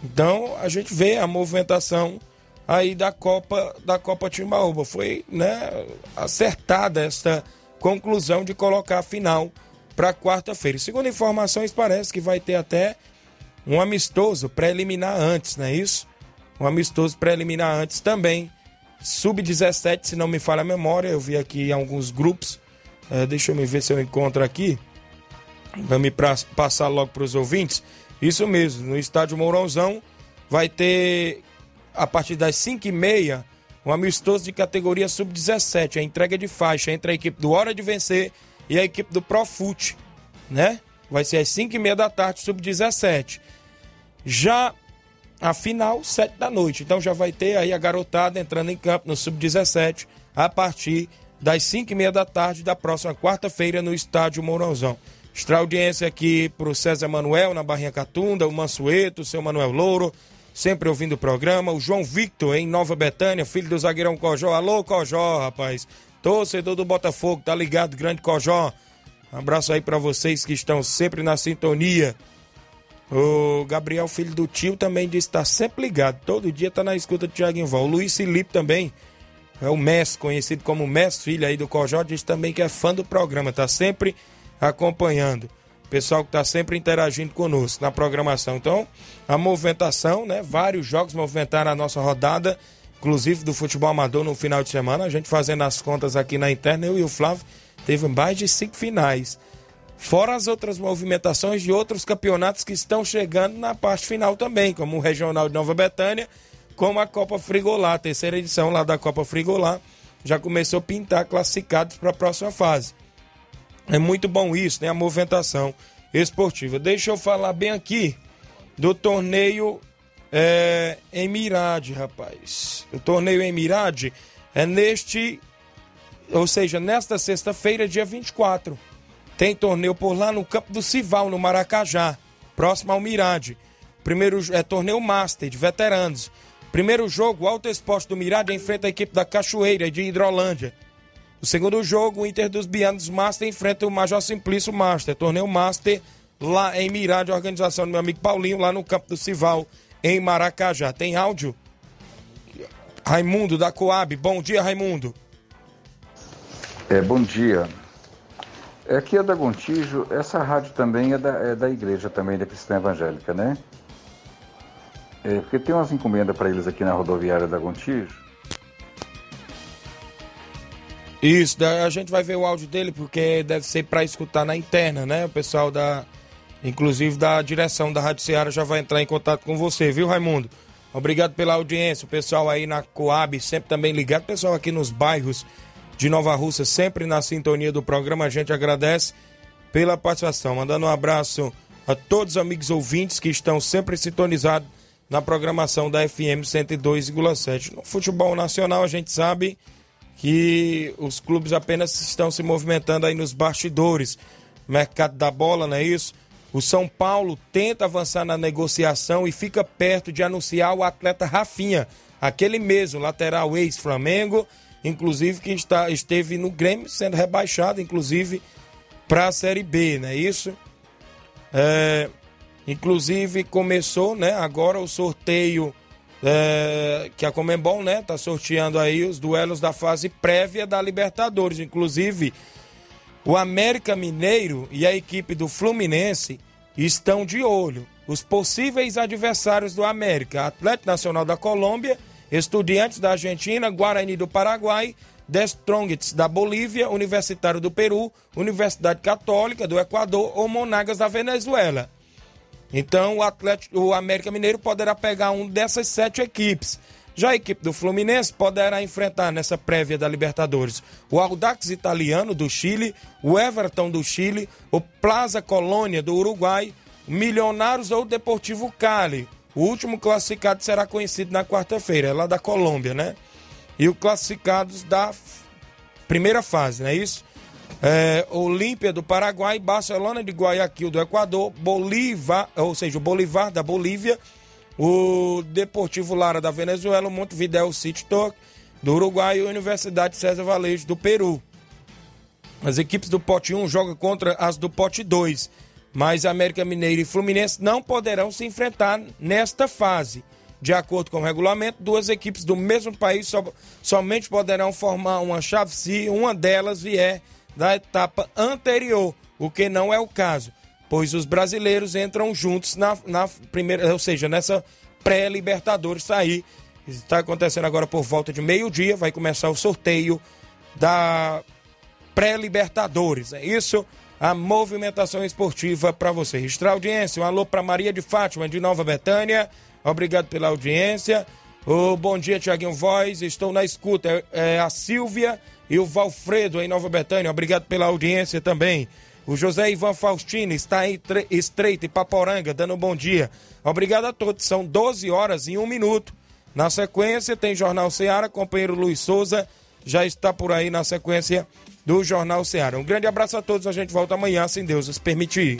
[SPEAKER 1] Então, a gente vê a movimentação aí da Copa da Copa Timbaúba. Foi né, acertada esta conclusão de colocar a final para quarta-feira. Segundo informações, parece que vai ter até um amistoso preliminar antes, não é isso? Um amistoso preliminar antes também. Sub-17, se não me falha a memória, eu vi aqui alguns grupos. É, deixa eu me ver se eu encontro aqui. Para me pra, passar logo para os ouvintes. Isso mesmo, no estádio Mourãozão vai ter, a partir das 5h30, um amistoso de categoria sub-17, a entrega de faixa entre a equipe do Hora de Vencer e a equipe do Profute, né? Vai ser às 5h30 da tarde, sub-17. Já a final, 7 da noite. Então já vai ter aí a garotada entrando em campo no Sub-17 a partir das 5 e meia da tarde da próxima quarta-feira no Estádio Mourãozão. Extra audiência aqui pro César Manuel na Barrinha Catunda, o Mansueto, o seu Manuel Louro, sempre ouvindo o programa. O João Victor em Nova Betânia, filho do zagueirão Cojó. Alô, Cojó, rapaz. Torcedor do Botafogo, tá ligado, grande Cojó. Um abraço aí para vocês que estão sempre na sintonia. O Gabriel, filho do tio, também disse que tá sempre ligado. Todo dia tá na escuta do Thiago Val. O Luiz Felipe também, é o Messi, conhecido como Messi, filho aí do Cojó, disse também que é fã do programa, tá sempre acompanhando. Pessoal que tá sempre interagindo conosco na programação. Então, a movimentação, né? Vários jogos movimentaram a nossa rodada, inclusive do futebol amador no final de semana. A gente fazendo as contas aqui na interna, eu e o Flávio, teve mais de cinco finais. Fora as outras movimentações de outros campeonatos que estão chegando na parte final também, como o Regional de Nova Betânia, como a Copa Frigolá, a terceira edição lá da Copa Frigolá, já começou a pintar classificados para a próxima fase. É muito bom isso, né? A movimentação esportiva. Deixa eu falar bem aqui do torneio é, em Mirade, rapaz. O torneio em Mirade é neste, ou seja, nesta sexta-feira, dia 24. Tem torneio por lá no campo do Cival, no Maracajá, próximo ao Mirade. Primeiro é torneio Master de veteranos. Primeiro jogo, Alto Esporte do Mirade enfrenta a equipe da Cachoeira de Hidrolândia. O segundo jogo, o Inter dos Bianos Master enfrenta o Major Simplício Master. Torneio Master lá em Mirade, organização do meu amigo Paulinho, lá no campo do Cival, em Maracajá. Tem áudio? Raimundo da Coab. Bom dia, Raimundo.
[SPEAKER 16] É, bom dia. Aqui é da Gontijo, essa rádio também é da, é da igreja também, da Cristã Evangélica, né? É, porque tem umas encomendas para eles aqui na rodoviária da Gontijo.
[SPEAKER 1] Isso, a gente vai ver o áudio dele porque deve ser para escutar na interna, né? O pessoal da, inclusive da direção da Rádio Ceará já vai entrar em contato com você, viu, Raimundo? Obrigado pela audiência, o pessoal aí na Coab sempre também ligado, o pessoal aqui nos bairros de Nova Rússia, sempre na sintonia do programa. A gente agradece pela participação. Mandando um abraço a todos os amigos ouvintes que estão sempre sintonizados na programação da FM 102,7. No futebol nacional, a gente sabe que os clubes apenas estão se movimentando aí nos bastidores. Mercado da bola, não é isso? O São Paulo tenta avançar na negociação e fica perto de anunciar o atleta Rafinha, aquele mesmo lateral ex-Flamengo inclusive que está, esteve no Grêmio sendo rebaixado, inclusive, para a Série B, não é isso? É, Inclusive começou, né, agora o sorteio é, que a Comembol, né, tá sorteando aí os duelos da fase prévia da Libertadores. Inclusive, o América Mineiro e a equipe do Fluminense estão de olho. Os possíveis adversários do América: Atlético Nacional da Colômbia, Estudiantes da Argentina, Guarani do Paraguai, The Strongest da Bolívia, Universitário do Peru, Universidade Católica do Equador ou Monagas da Venezuela. Então o Atlético, o América Mineiro poderá pegar um dessas sete equipes. Já a equipe do Fluminense poderá enfrentar nessa prévia da Libertadores o Audax Italiano do Chile, o Everton do Chile, o Plaza Colônia do Uruguai, o Milionários ou o Deportivo Cali. O último classificado será conhecido na quarta-feira, é lá da Colômbia, né? E os classificados da primeira fase, não é isso? É, Olímpia do Paraguai, Barcelona de Guayaquil do Equador, Bolívar, ou seja, o Bolivar da Bolívia, o Deportivo Lara da Venezuela, o Montevideo City Torque do Uruguai e a Universidade César Valejo do Peru. As equipes do pote 1 jogam contra as do pote 2, mas América Mineiro e Fluminense não poderão se enfrentar nesta fase. De acordo com o regulamento, duas equipes do mesmo país so, somente poderão formar uma chave se uma delas vier da etapa anterior, o que não é o caso, pois os brasileiros entram juntos na, na primeira, ou seja, nessa pré-Libertadores aí. Está acontecendo agora por volta de meio-dia, vai começar o sorteio da pré-Libertadores. É isso, a movimentação esportiva para você. Registrar audiência, um alô para Maria de Fátima de Nova Betânia. Obrigado pela audiência. Oh, bom dia, Tiaguinho Voz. Estou na escuta. É, é a Silvia e o Valfredo em Nova Betânia. Obrigado pela audiência também. O José Ivan Faustino está em Estreito e Paporanga, dando um bom dia. Obrigado a todos. São 12 horas e um minuto. Na sequência, tem Jornal Ceará. Companheiro Luiz Souza já está por aí na sequência do Jornal Ceará. Um grande abraço a todos. A gente volta amanhã, se Deus nos permitir.